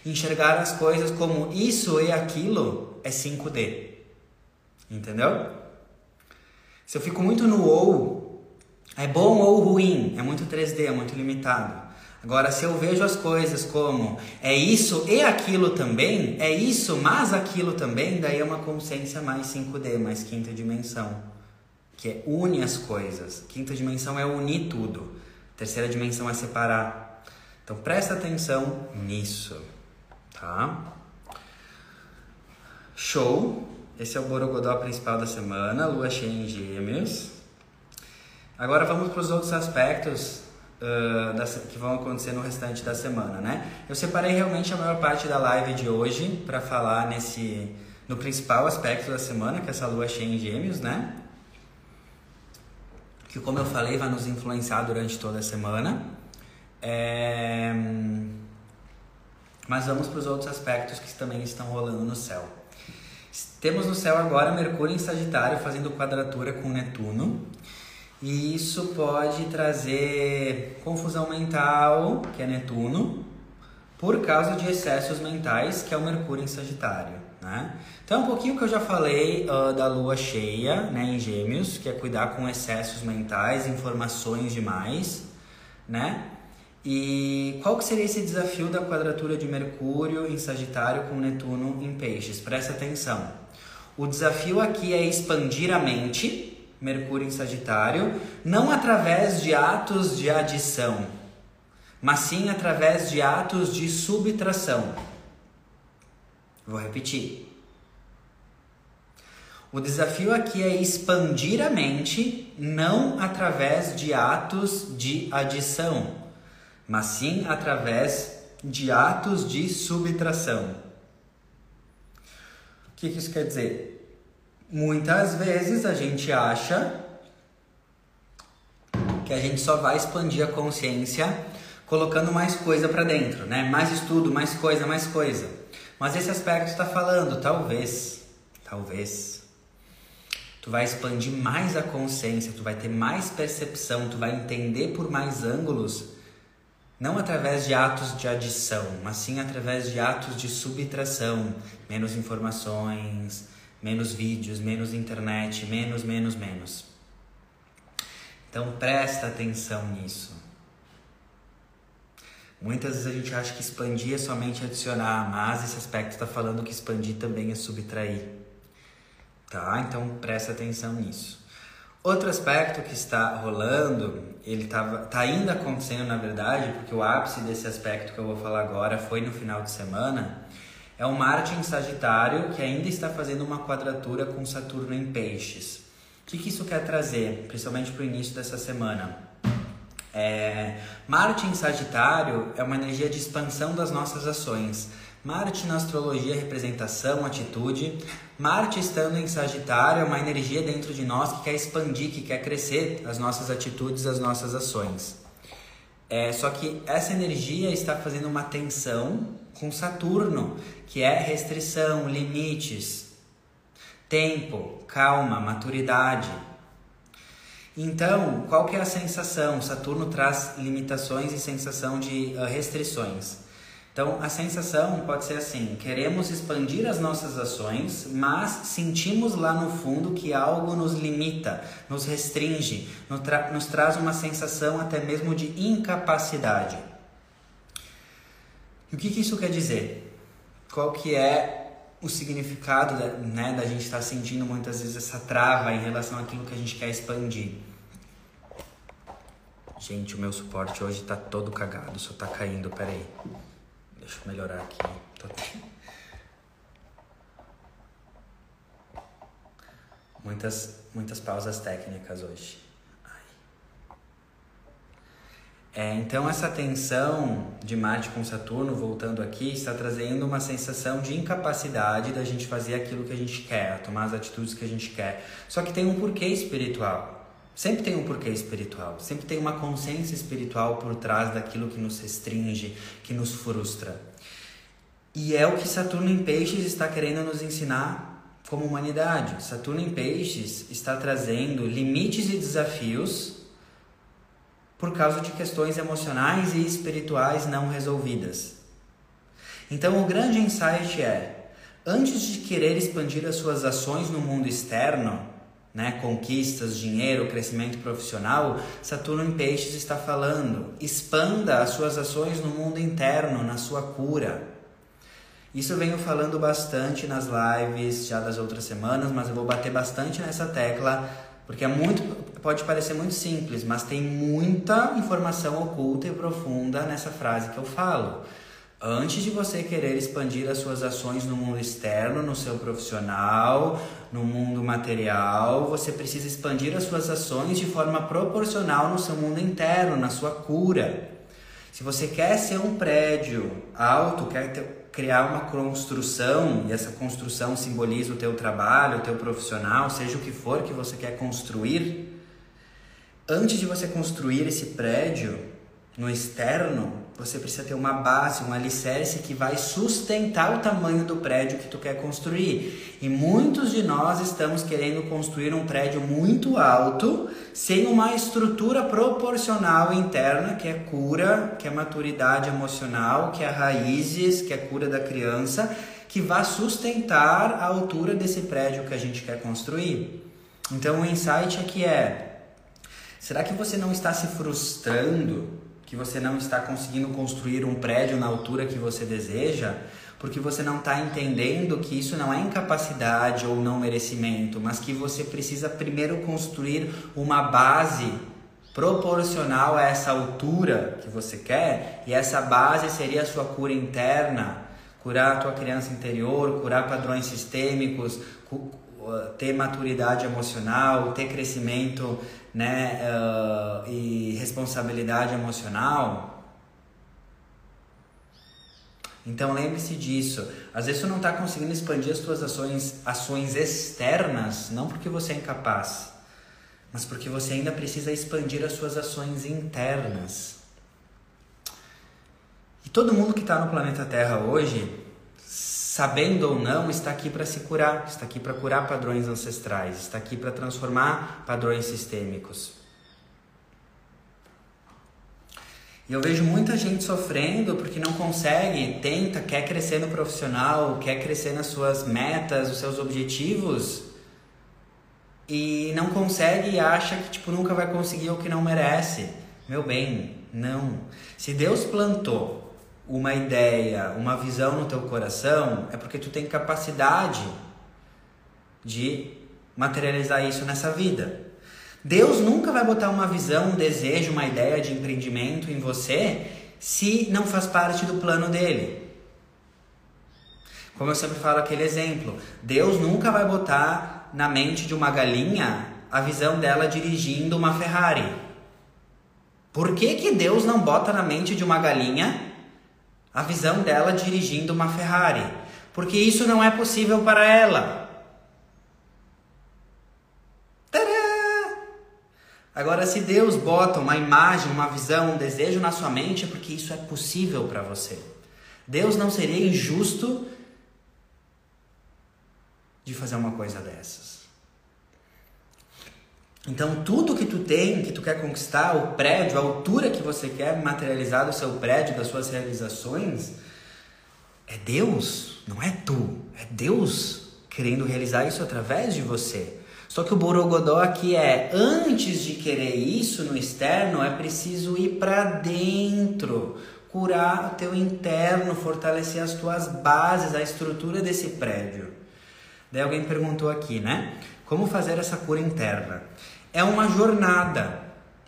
Enxergar as coisas como isso e aquilo é 5D. Entendeu? Se eu fico muito no ou, é bom ou ruim, é muito 3D, é muito limitado. Agora, se eu vejo as coisas como é isso e aquilo também, é isso, mas aquilo também, daí é uma consciência mais 5D, mais quinta dimensão, que é une as coisas. Quinta dimensão é unir tudo. Terceira dimensão é separar. Então presta atenção nisso, tá? Show. Esse é o Borogodó principal da semana, lua cheia em Gêmeos. Agora vamos para os outros aspectos uh, das, que vão acontecer no restante da semana, né? Eu separei realmente a maior parte da live de hoje para falar nesse no principal aspecto da semana, que é essa lua cheia em Gêmeos, né? Que como eu falei vai nos influenciar durante toda a semana. É... Mas vamos para os outros aspectos que também estão rolando no céu. Temos no céu agora Mercúrio em Sagitário fazendo quadratura com Netuno. E isso pode trazer confusão mental, que é Netuno, por causa de excessos mentais, que é o Mercúrio em Sagitário. Né? Então, um pouquinho que eu já falei uh, da lua cheia né, em Gêmeos, que é cuidar com excessos mentais, informações demais, né? E qual que seria esse desafio da quadratura de Mercúrio em Sagitário com Netuno em Peixes? Presta atenção. O desafio aqui é expandir a mente Mercúrio em Sagitário, não através de atos de adição, mas sim através de atos de subtração. Vou repetir. O desafio aqui é expandir a mente, não através de atos de adição, mas sim através de atos de subtração. O que, que isso quer dizer? Muitas vezes a gente acha que a gente só vai expandir a consciência colocando mais coisa para dentro, né? Mais estudo, mais coisa, mais coisa. Mas esse aspecto está falando, talvez, talvez, tu vai expandir mais a consciência, tu vai ter mais percepção, tu vai entender por mais ângulos, não através de atos de adição, mas sim através de atos de subtração, menos informações, menos vídeos, menos internet, menos, menos, menos. Então presta atenção nisso. Muitas vezes a gente acha que expandir é somente adicionar, mas esse aspecto está falando que expandir também é subtrair. Tá? Então presta atenção nisso. Outro aspecto que está rolando, ele está tá ainda acontecendo na verdade, porque o ápice desse aspecto que eu vou falar agora foi no final de semana é o Marte em Sagitário que ainda está fazendo uma quadratura com Saturno em Peixes. O que, que isso quer trazer, principalmente para o início dessa semana? É, Marte em Sagitário é uma energia de expansão das nossas ações. Marte na astrologia representação, atitude. Marte estando em Sagitário é uma energia dentro de nós que quer expandir, que quer crescer as nossas atitudes, as nossas ações. É, só que essa energia está fazendo uma tensão com Saturno, que é restrição, limites, tempo, calma, maturidade. Então, qual que é a sensação? Saturno traz limitações e sensação de uh, restrições. Então, a sensação pode ser assim: queremos expandir as nossas ações, mas sentimos lá no fundo que algo nos limita, nos restringe, nos, tra nos traz uma sensação até mesmo de incapacidade. E o que, que isso quer dizer? Qual que é o significado da, né, da gente estar tá sentindo muitas vezes essa trava em relação àquilo que a gente quer expandir? Gente, o meu suporte hoje tá todo cagado, só tá caindo, peraí. Deixa eu melhorar aqui. Muitas, muitas pausas técnicas hoje. É, então, essa tensão de Marte com Saturno, voltando aqui, está trazendo uma sensação de incapacidade da gente fazer aquilo que a gente quer, tomar as atitudes que a gente quer. Só que tem um porquê espiritual. Sempre tem um porquê espiritual, sempre tem uma consciência espiritual por trás daquilo que nos restringe, que nos frustra. E é o que Saturno em Peixes está querendo nos ensinar como humanidade. Saturno em Peixes está trazendo limites e desafios por causa de questões emocionais e espirituais não resolvidas. Então, o grande insight é: antes de querer expandir as suas ações no mundo externo, né, conquistas, dinheiro, crescimento profissional, Saturno em Peixes está falando: expanda as suas ações no mundo interno, na sua cura. Isso eu venho falando bastante nas lives já das outras semanas, mas eu vou bater bastante nessa tecla porque é muito pode parecer muito simples, mas tem muita informação oculta e profunda nessa frase que eu falo. Antes de você querer expandir as suas ações no mundo externo, no seu profissional, no mundo material, você precisa expandir as suas ações de forma proporcional no seu mundo interno, na sua cura. Se você quer ser um prédio alto, quer ter, criar uma construção, e essa construção simboliza o teu trabalho, o teu profissional, seja o que for que você quer construir, antes de você construir esse prédio no externo, você precisa ter uma base, um alicerce que vai sustentar o tamanho do prédio que tu quer construir. E muitos de nós estamos querendo construir um prédio muito alto, sem uma estrutura proporcional interna, que é cura, que é maturidade emocional, que é raízes, que é cura da criança, que vai sustentar a altura desse prédio que a gente quer construir. Então o insight aqui é: será que você não está se frustrando que você não está conseguindo construir um prédio na altura que você deseja, porque você não está entendendo que isso não é incapacidade ou não merecimento, mas que você precisa primeiro construir uma base proporcional a essa altura que você quer, e essa base seria a sua cura interna, curar a tua criança interior, curar padrões sistêmicos, ter maturidade emocional, ter crescimento né, uh, e responsabilidade emocional. Então lembre-se disso. Às vezes você não está conseguindo expandir as suas ações, ações externas, não porque você é incapaz, mas porque você ainda precisa expandir as suas ações internas. E todo mundo que está no planeta Terra hoje sabendo ou não, está aqui para se curar, está aqui para curar padrões ancestrais, está aqui para transformar padrões sistêmicos. E eu vejo muita gente sofrendo porque não consegue, tenta, quer crescer no profissional, quer crescer nas suas metas, os seus objetivos e não consegue e acha que tipo nunca vai conseguir o que não merece. Meu bem, não. Se Deus plantou uma ideia, uma visão no teu coração, é porque tu tem capacidade de materializar isso nessa vida. Deus nunca vai botar uma visão, um desejo, uma ideia de empreendimento em você se não faz parte do plano dele. Como eu sempre falo aquele exemplo, Deus nunca vai botar na mente de uma galinha a visão dela dirigindo uma Ferrari. Por que, que Deus não bota na mente de uma galinha a visão dela dirigindo uma Ferrari, porque isso não é possível para ela. Tadá! Agora, se Deus bota uma imagem, uma visão, um desejo na sua mente, é porque isso é possível para você. Deus não seria injusto de fazer uma coisa dessas. Então, tudo que tu tem, que tu quer conquistar, o prédio, a altura que você quer materializar do seu prédio, das suas realizações, é Deus, não é tu. É Deus querendo realizar isso através de você. Só que o Borogodó aqui é, antes de querer isso no externo, é preciso ir para dentro, curar o teu interno, fortalecer as tuas bases, a estrutura desse prédio. Daí alguém perguntou aqui, né? Como fazer essa cura interna? É uma jornada,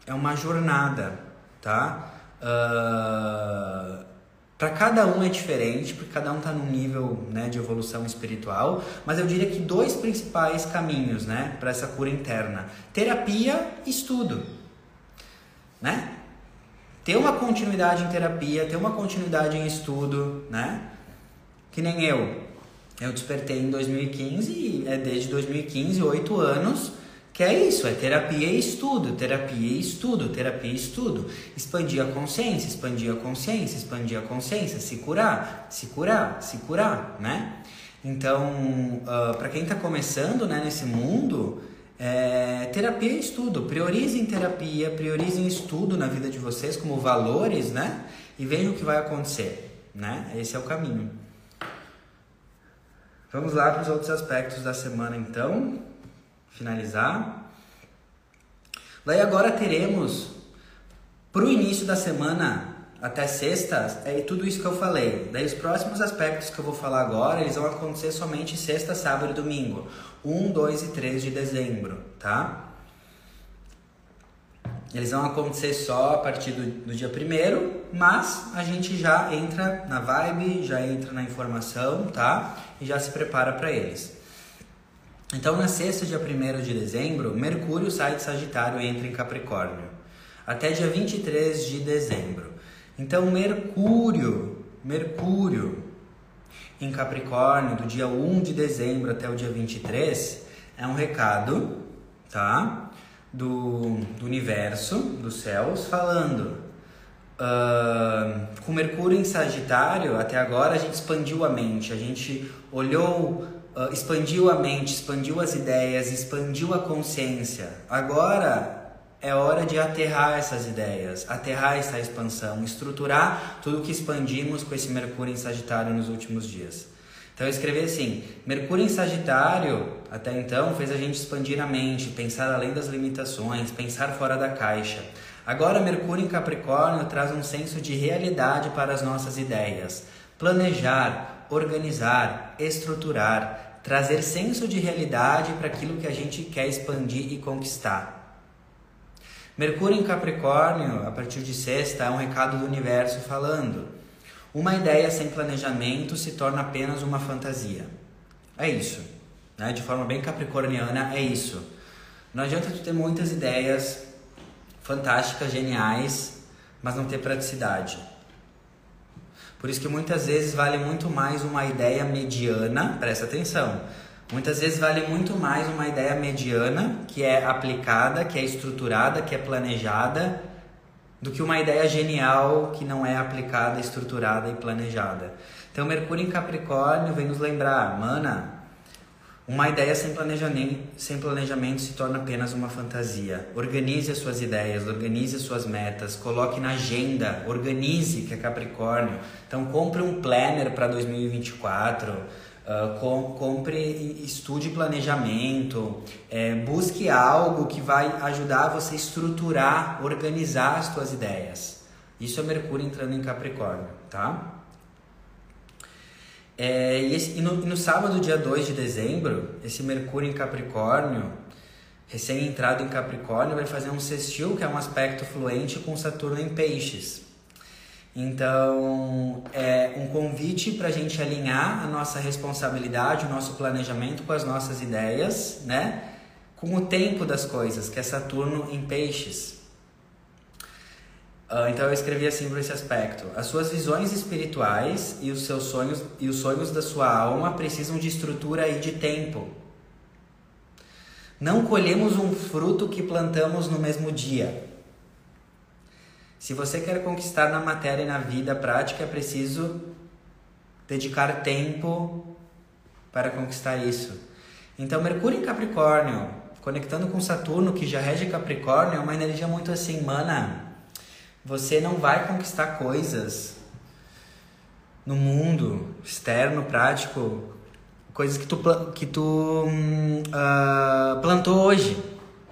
é uma jornada, tá? Uh, ah, para cada um é diferente, porque cada um está num nível né, de evolução espiritual, mas eu diria que dois principais caminhos né, para essa cura interna: terapia e estudo. Né? Ter uma continuidade em terapia, ter uma continuidade em estudo, né? Que nem eu. Eu despertei em 2015 e é desde 2015, oito anos, que é isso, é terapia e estudo, terapia e estudo, terapia e estudo. Expandir a consciência, expandir a consciência, expandir a consciência, se curar, se curar, se curar, né? Então, uh, ah, para quem está começando né, nesse mundo, é, terapia e estudo. Priorizem terapia, priorizem estudo na vida de vocês como valores, né? E vejam o que vai acontecer, né? Esse é o caminho. Vamos lá para os outros aspectos da semana, então finalizar. Daí agora teremos para o início da semana até sexta, é tudo isso que eu falei. Daí os próximos aspectos que eu vou falar agora, eles vão acontecer somente sexta, sábado e domingo. 1, 2 e 3 de dezembro, tá? Eles vão acontecer só a partir do, do dia primeiro, mas a gente já entra na vibe, já entra na informação, tá? E já se prepara para eles. Então, na sexta, dia 1 de dezembro, Mercúrio sai de Sagitário e entra em Capricórnio. Até dia 23 de dezembro. Então, Mercúrio, Mercúrio em Capricórnio, do dia 1 de dezembro até o dia 23, é um recado, tá? Do, do universo, dos céus, falando: Uh, com Mercúrio em Sagitário, até agora a gente expandiu a mente, a gente olhou, uh, expandiu a mente, expandiu as ideias, expandiu a consciência. Agora é hora de aterrar essas ideias, aterrar essa expansão, estruturar tudo que expandimos com esse Mercúrio em Sagitário nos últimos dias. Então eu escrevi assim: Mercúrio em Sagitário, até então, fez a gente expandir a mente, pensar além das limitações, pensar fora da caixa. Agora, Mercúrio em Capricórnio traz um senso de realidade para as nossas ideias. Planejar, organizar, estruturar, trazer senso de realidade para aquilo que a gente quer expandir e conquistar. Mercúrio em Capricórnio, a partir de sexta, é um recado do universo falando. Uma ideia sem planejamento se torna apenas uma fantasia. É isso. Né? De forma bem capricorniana, é isso. Não adianta tu ter muitas ideias fantásticas, geniais, mas não ter praticidade. Por isso que muitas vezes vale muito mais uma ideia mediana, presta atenção. Muitas vezes vale muito mais uma ideia mediana que é aplicada, que é estruturada, que é planejada do que uma ideia genial que não é aplicada, estruturada e planejada. Então, Mercúrio em Capricórnio vem nos lembrar, mana, uma ideia sem planejamento, sem planejamento se torna apenas uma fantasia. Organize as suas ideias, organize as suas metas, coloque na agenda, organize, que é Capricórnio. Então, compre um planner para 2024 Uh, com, compre, estude planejamento, é, busque algo que vai ajudar você a estruturar, organizar as suas ideias. Isso é Mercúrio entrando em Capricórnio, tá? É, e, esse, e, no, e no sábado, dia 2 de dezembro, esse Mercúrio em Capricórnio, recém-entrado em Capricórnio, vai fazer um sextil, que é um aspecto fluente com Saturno em Peixes. Então, é um convite para a gente alinhar a nossa responsabilidade, o nosso planejamento com as nossas ideias, né? Com o tempo das coisas, que é Saturno em Peixes. Uh, então eu escrevi assim por esse aspecto: as suas visões espirituais e os seus sonhos e os sonhos da sua alma precisam de estrutura e de tempo. Não colhemos um fruto que plantamos no mesmo dia. Se você quer conquistar na matéria e na vida prática, é preciso dedicar tempo para conquistar isso. Então, Mercúrio em Capricórnio, conectando com Saturno, que já rege Capricórnio, é uma energia muito assim, mana. Você não vai conquistar coisas no mundo externo, prático, coisas que tu, que tu uh, plantou hoje,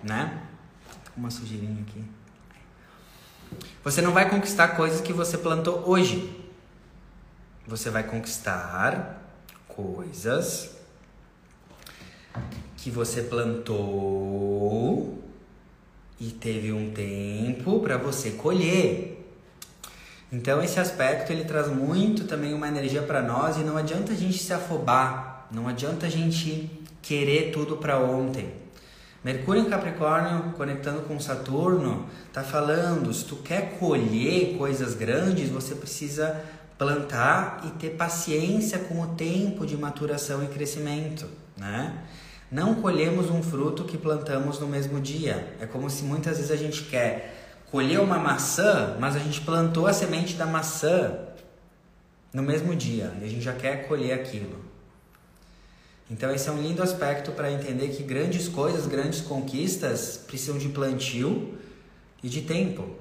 né? Uma sujeirinha aqui. Você não vai conquistar coisas que você plantou hoje. Você vai conquistar coisas que você plantou e teve um tempo para você colher. Então esse aspecto ele traz muito também uma energia para nós e não adianta a gente se afobar, não adianta a gente querer tudo para ontem. Mercúrio em Capricórnio, conectando com Saturno, está falando: se tu quer colher coisas grandes, você precisa plantar e ter paciência com o tempo de maturação e crescimento, né? Não colhemos um fruto que plantamos no mesmo dia. É como se muitas vezes a gente quer colher uma maçã, mas a gente plantou a semente da maçã no mesmo dia e a gente já quer colher aquilo. Então esse é um lindo aspecto para entender que grandes coisas, grandes conquistas precisam de plantio e de tempo.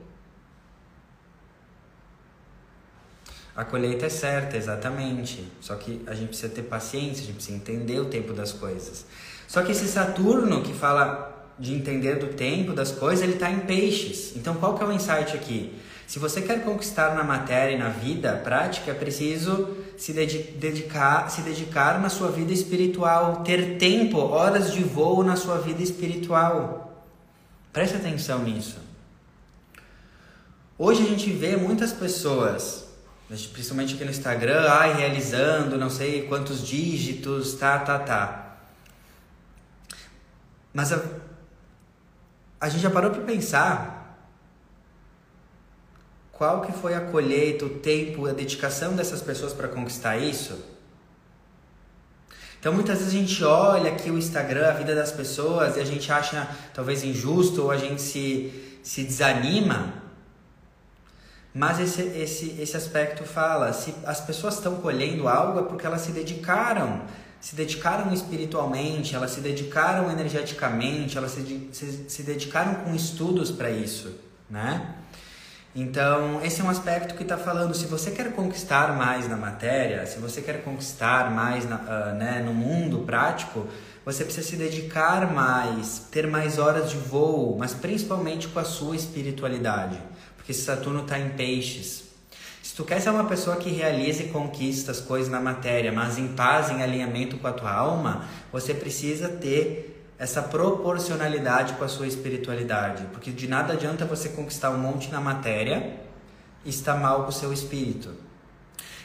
A colheita é certa, exatamente. Só que a gente precisa ter paciência, a gente precisa entender o tempo das coisas. Só que esse Saturno que fala de entender do tempo das coisas, ele está em peixes. Então qual que é o insight aqui? Se você quer conquistar na matéria e na vida prática, é preciso se dedicar, se dedicar na sua vida espiritual, ter tempo, horas de voo na sua vida espiritual. Preste atenção nisso. Hoje a gente vê muitas pessoas, principalmente aqui no Instagram, ai, realizando não sei quantos dígitos, tá, tá, tá. Mas a, a gente já parou para pensar qual que foi a colheita, o tempo, a dedicação dessas pessoas para conquistar isso? Então muitas vezes a gente olha aqui o Instagram, a vida das pessoas e a gente acha talvez injusto ou a gente se, se desanima. Mas esse, esse, esse aspecto fala: se as pessoas estão colhendo algo é porque elas se dedicaram. Se dedicaram espiritualmente, elas se dedicaram energeticamente, elas se, se, se dedicaram com estudos para isso, né? Então, esse é um aspecto que está falando, se você quer conquistar mais na matéria, se você quer conquistar mais na, uh, né, no mundo prático, você precisa se dedicar mais, ter mais horas de voo, mas principalmente com a sua espiritualidade, porque Saturno está em peixes. Se tu quer ser uma pessoa que realiza e conquista as coisas na matéria, mas em paz, em alinhamento com a tua alma, você precisa ter essa proporcionalidade com a sua espiritualidade, porque de nada adianta você conquistar um monte na matéria e estar mal com o seu espírito.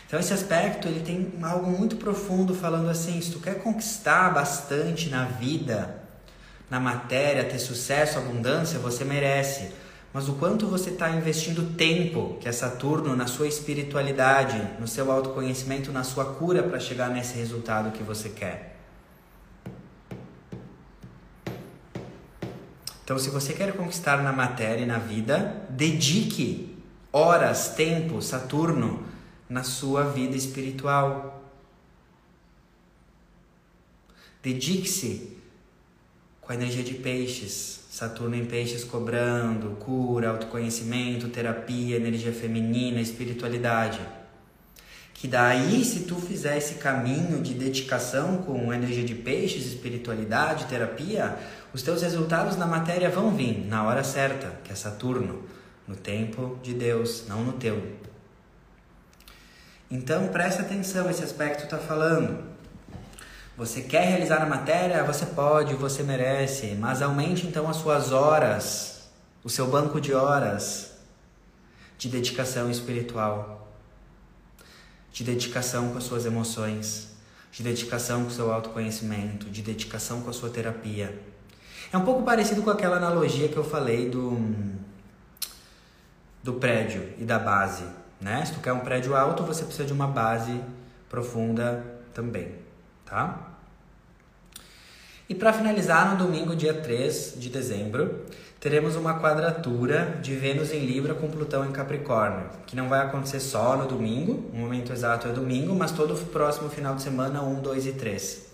Então esse aspecto ele tem algo muito profundo falando assim, se tu quer conquistar bastante na vida, na matéria, ter sucesso, abundância, você merece. Mas o quanto você está investindo tempo, que é Saturno, na sua espiritualidade, no seu autoconhecimento, na sua cura para chegar nesse resultado que você quer. Então, se você quer conquistar na matéria e na vida, dedique horas, tempo, Saturno na sua vida espiritual. Dedique-se com a energia de peixes, Saturno em peixes cobrando cura, autoconhecimento, terapia, energia feminina, espiritualidade. Que daí, se tu fizer esse caminho de dedicação com energia de peixes, espiritualidade, terapia, os teus resultados na matéria vão vir na hora certa, que é Saturno, no tempo de Deus, não no teu. Então preste atenção, esse aspecto está falando. Você quer realizar a matéria? Você pode, você merece, mas aumente então as suas horas, o seu banco de horas de dedicação espiritual, de dedicação com as suas emoções, de dedicação com o seu autoconhecimento, de dedicação com a sua terapia é um pouco parecido com aquela analogia que eu falei do, do prédio e da base. Né? Se tu quer um prédio alto, você precisa de uma base profunda também, tá? E para finalizar, no domingo, dia 3 de dezembro, teremos uma quadratura de Vênus em Libra com Plutão em Capricórnio, que não vai acontecer só no domingo, o momento exato é domingo, mas todo o próximo final de semana, 1, 2 e 3.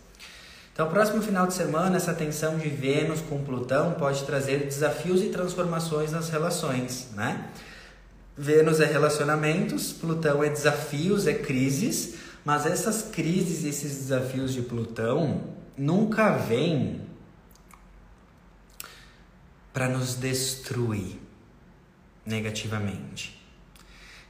Então, próximo final de semana, essa tensão de Vênus com Plutão pode trazer desafios e transformações nas relações, né? Vênus é relacionamentos, Plutão é desafios, é crises, mas essas crises, esses desafios de Plutão nunca vêm para nos destruir negativamente.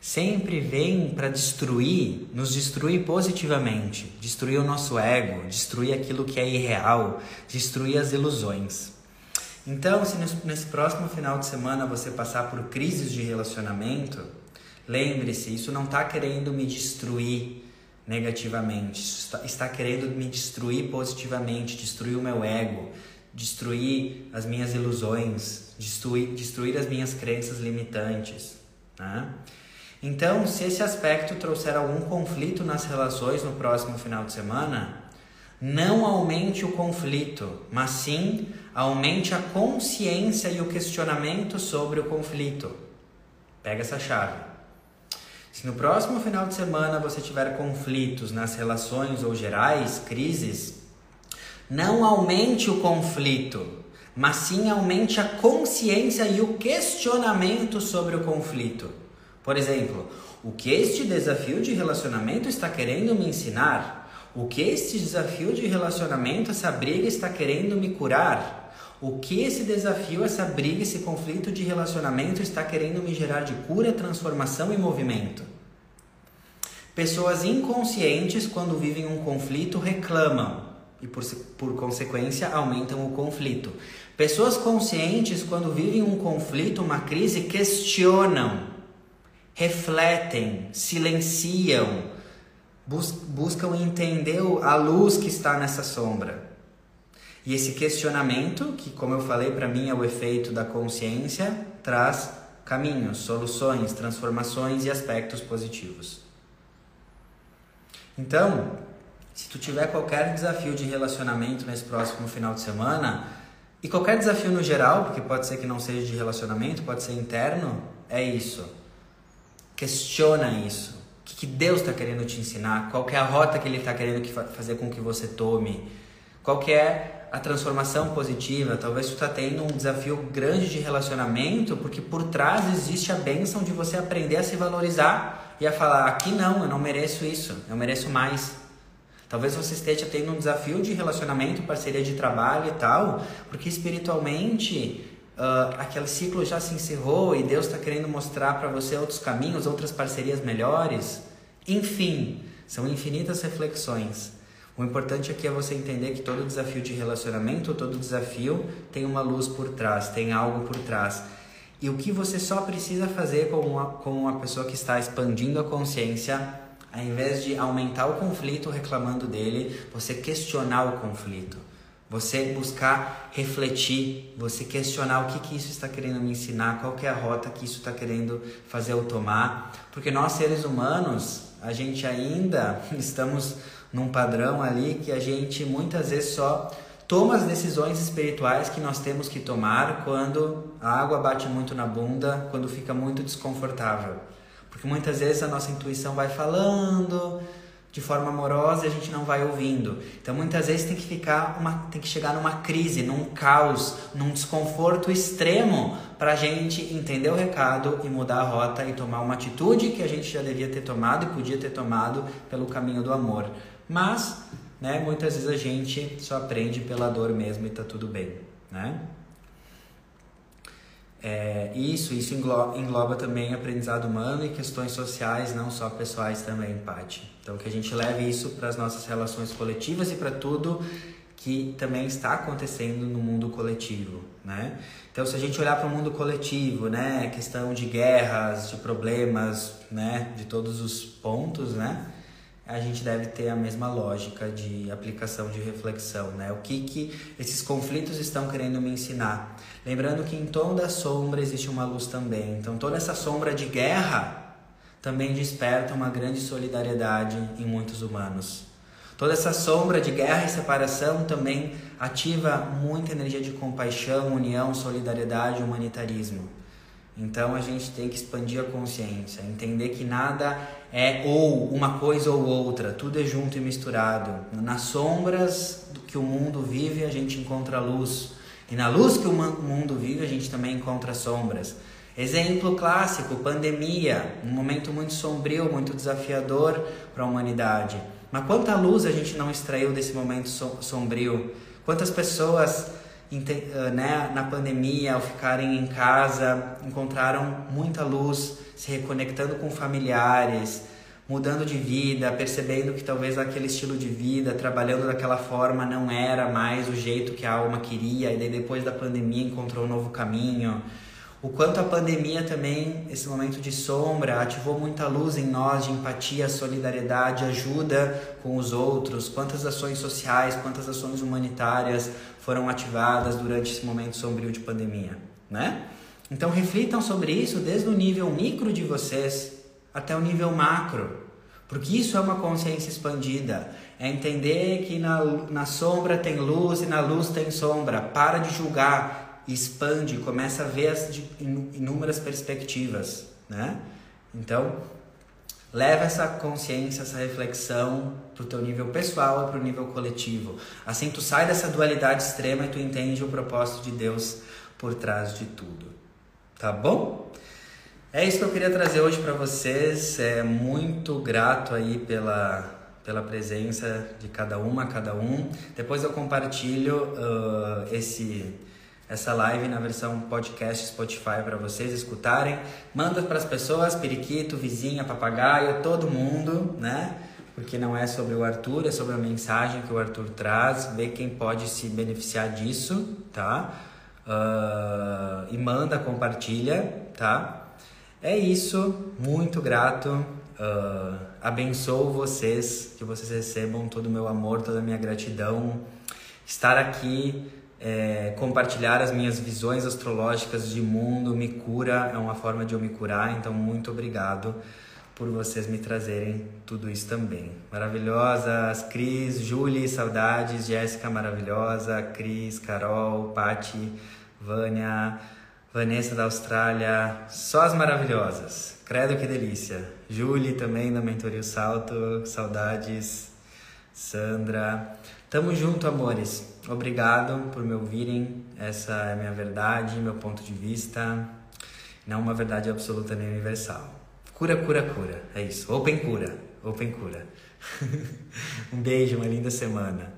Sempre vem para destruir, nos destruir positivamente, destruir o nosso ego, destruir aquilo que é irreal, destruir as ilusões. Então, se nesse próximo final de semana você passar por crises de relacionamento, lembre-se, isso não está querendo me destruir negativamente, está, querendo me destruir positivamente, destruir o meu ego, destruir as minhas ilusões, destruir, destruir as minhas crenças limitantes. Né? Então, se esse aspecto trouxer algum conflito nas relações no próximo final de semana, não aumente o conflito, mas sim aumente a consciência e o questionamento sobre o conflito. Pega essa chave. Se no próximo final de semana você tiver conflitos nas relações ou gerais, crises, não aumente o conflito, mas sim aumente a consciência e o questionamento sobre o conflito. Por exemplo, o que este desafio de relacionamento está querendo me ensinar? O que este desafio de relacionamento, essa briga está querendo me curar? O que esse desafio, essa briga, esse conflito de relacionamento está querendo me gerar de cura, transformação e movimento? Pessoas inconscientes, quando vivem um conflito, reclamam e, por, por consequência, aumentam o conflito. Pessoas conscientes, quando vivem um conflito, uma crise, questionam refletem, silenciam, bus buscam entender a luz que está nessa sombra. E esse questionamento, que como eu falei para mim é o efeito da consciência, traz caminhos, soluções, transformações e aspectos positivos. Então, se tu tiver qualquer desafio de relacionamento nesse próximo final de semana, e qualquer desafio no geral, porque pode ser que não seja de relacionamento, pode ser interno, é isso Questiona isso. O que, que Deus está querendo te ensinar? Qual é a rota que Ele está querendo que, fazer com que você tome? Qual que é a transformação positiva? Talvez tu está tendo um desafio grande de relacionamento, porque por trás existe a bênção de você aprender a se valorizar e a falar: aqui não, eu não mereço isso, eu mereço mais. Talvez você esteja tendo um desafio de relacionamento, parceria de trabalho e tal, porque espiritualmente uh, aquele ciclo já se encerrou e Deus está querendo mostrar para você outros caminhos, outras parcerias melhores. Enfim, são infinitas reflexões. O importante aqui é você entender que todo desafio de relacionamento, todo desafio tem uma luz por trás, tem algo por trás. E o que você só precisa fazer com uma, com uma pessoa que está expandindo a consciência ao invés de aumentar o conflito reclamando dele, você questionar o conflito. Você buscar refletir, você questionar o que, que isso está querendo me ensinar, qual que é a rota que isso está querendo fazer eu tomar. Porque nós seres humanos, a gente ainda estamos num padrão ali que a gente muitas vezes só toma as decisões espirituais que nós temos que tomar quando a água bate muito na bunda, quando fica muito desconfortável. Porque muitas vezes a nossa intuição vai falando de forma amorosa e a gente não vai ouvindo. Então muitas vezes tem que ficar uma, tem que chegar numa crise, num caos, num desconforto extremo para a gente entender o recado e mudar a rota e tomar uma atitude que a gente já devia ter tomado e podia ter tomado pelo caminho do amor. Mas, né, muitas vezes a gente só aprende pela dor mesmo e tá tudo bem, né? É, isso, isso engloba, engloba, também aprendizado humano e questões sociais, não só pessoais também, Paty. Então, que a gente leve isso para as nossas relações coletivas e para tudo que também está acontecendo no mundo coletivo, né? Então, se a gente olhar para o mundo coletivo, né, questão de guerras, de problemas, né, de todos os pontos, né, a gente deve ter a mesma lógica de aplicação de reflexão, né? O que que esses conflitos estão querendo me ensinar? Lembrando que em tom da sombra existe uma luz também. Então toda essa sombra de guerra também desperta uma grande solidariedade em muitos humanos. Toda essa sombra de guerra e separação também ativa muita energia de compaixão, união, solidariedade, humanitarismo. Então a gente tem que expandir a consciência, entender que nada é ou uma coisa ou outra, tudo é junto e misturado. Nas sombras que o mundo vive, a gente encontra luz. E na luz que o mundo vive, a gente também encontra sombras. Exemplo clássico: pandemia, um momento muito sombrio, muito desafiador para a humanidade. Mas quanta luz a gente não extraiu desse momento sombrio? Quantas pessoas eh, né, na pandemia, ao ficarem em casa, encontraram muita luz, se reconectando com familiares, mudando de vida, percebendo que talvez aquele estilo de vida, trabalhando daquela forma, não era mais o jeito que a alma queria, e daí depois da pandemia encontrou um novo caminho. O quanto a pandemia também, esse momento de sombra, ativou muita luz em nós de empatia, solidariedade, ajuda com os outros, quantas ações sociais, quantas ações humanitárias foram ativadas durante esse momento sombrio de pandemia, né? Então reflitam sobre isso desde o nível micro de vocês até o nível macro, porque isso é uma consciência expandida. É entender que na, na sombra tem luz e na luz tem sombra. Para de julgar, expande, começa a ver as de inúmeras perspectivas, né? Então, Leva essa consciência, essa reflexão para o teu nível pessoal para o nível coletivo. Assim tu sai dessa dualidade extrema e tu entende o propósito de Deus por trás de tudo. Tá bom? É isso que eu queria trazer hoje para vocês. É muito grato aí pela pela presença de cada uma, cada um. Depois eu compartilho uh, esse essa live na versão podcast Spotify para vocês escutarem. Manda para as pessoas, periquito, vizinha, papagaio, todo mundo, né? Porque não é sobre o Arthur, é sobre a mensagem que o Arthur traz, ver quem pode se beneficiar disso, tá? Uh, e manda, compartilha, tá? É isso, muito grato. Uh, abençoo vocês, que vocês recebam todo o meu amor, toda a minha gratidão. Estar aqui é, compartilhar as minhas visões astrológicas de mundo me cura, é uma forma de eu me curar, então muito obrigado por vocês me trazerem tudo isso também. Maravilhosas, Cris, Julie, saudades, Jéssica maravilhosa, Cris, Carol, Pati, Vânia, Vanessa da Austrália, só as maravilhosas. Credo que delícia. Julie também da Mentoria Salto, saudades. Sandra. Tamo junto, amores. Obrigado por me ouvirem. Essa é a minha verdade, meu ponto de vista. Não uma verdade absoluta nem universal. Cura, cura, cura. É isso. Open cura. Open cura. um beijo, uma linda semana.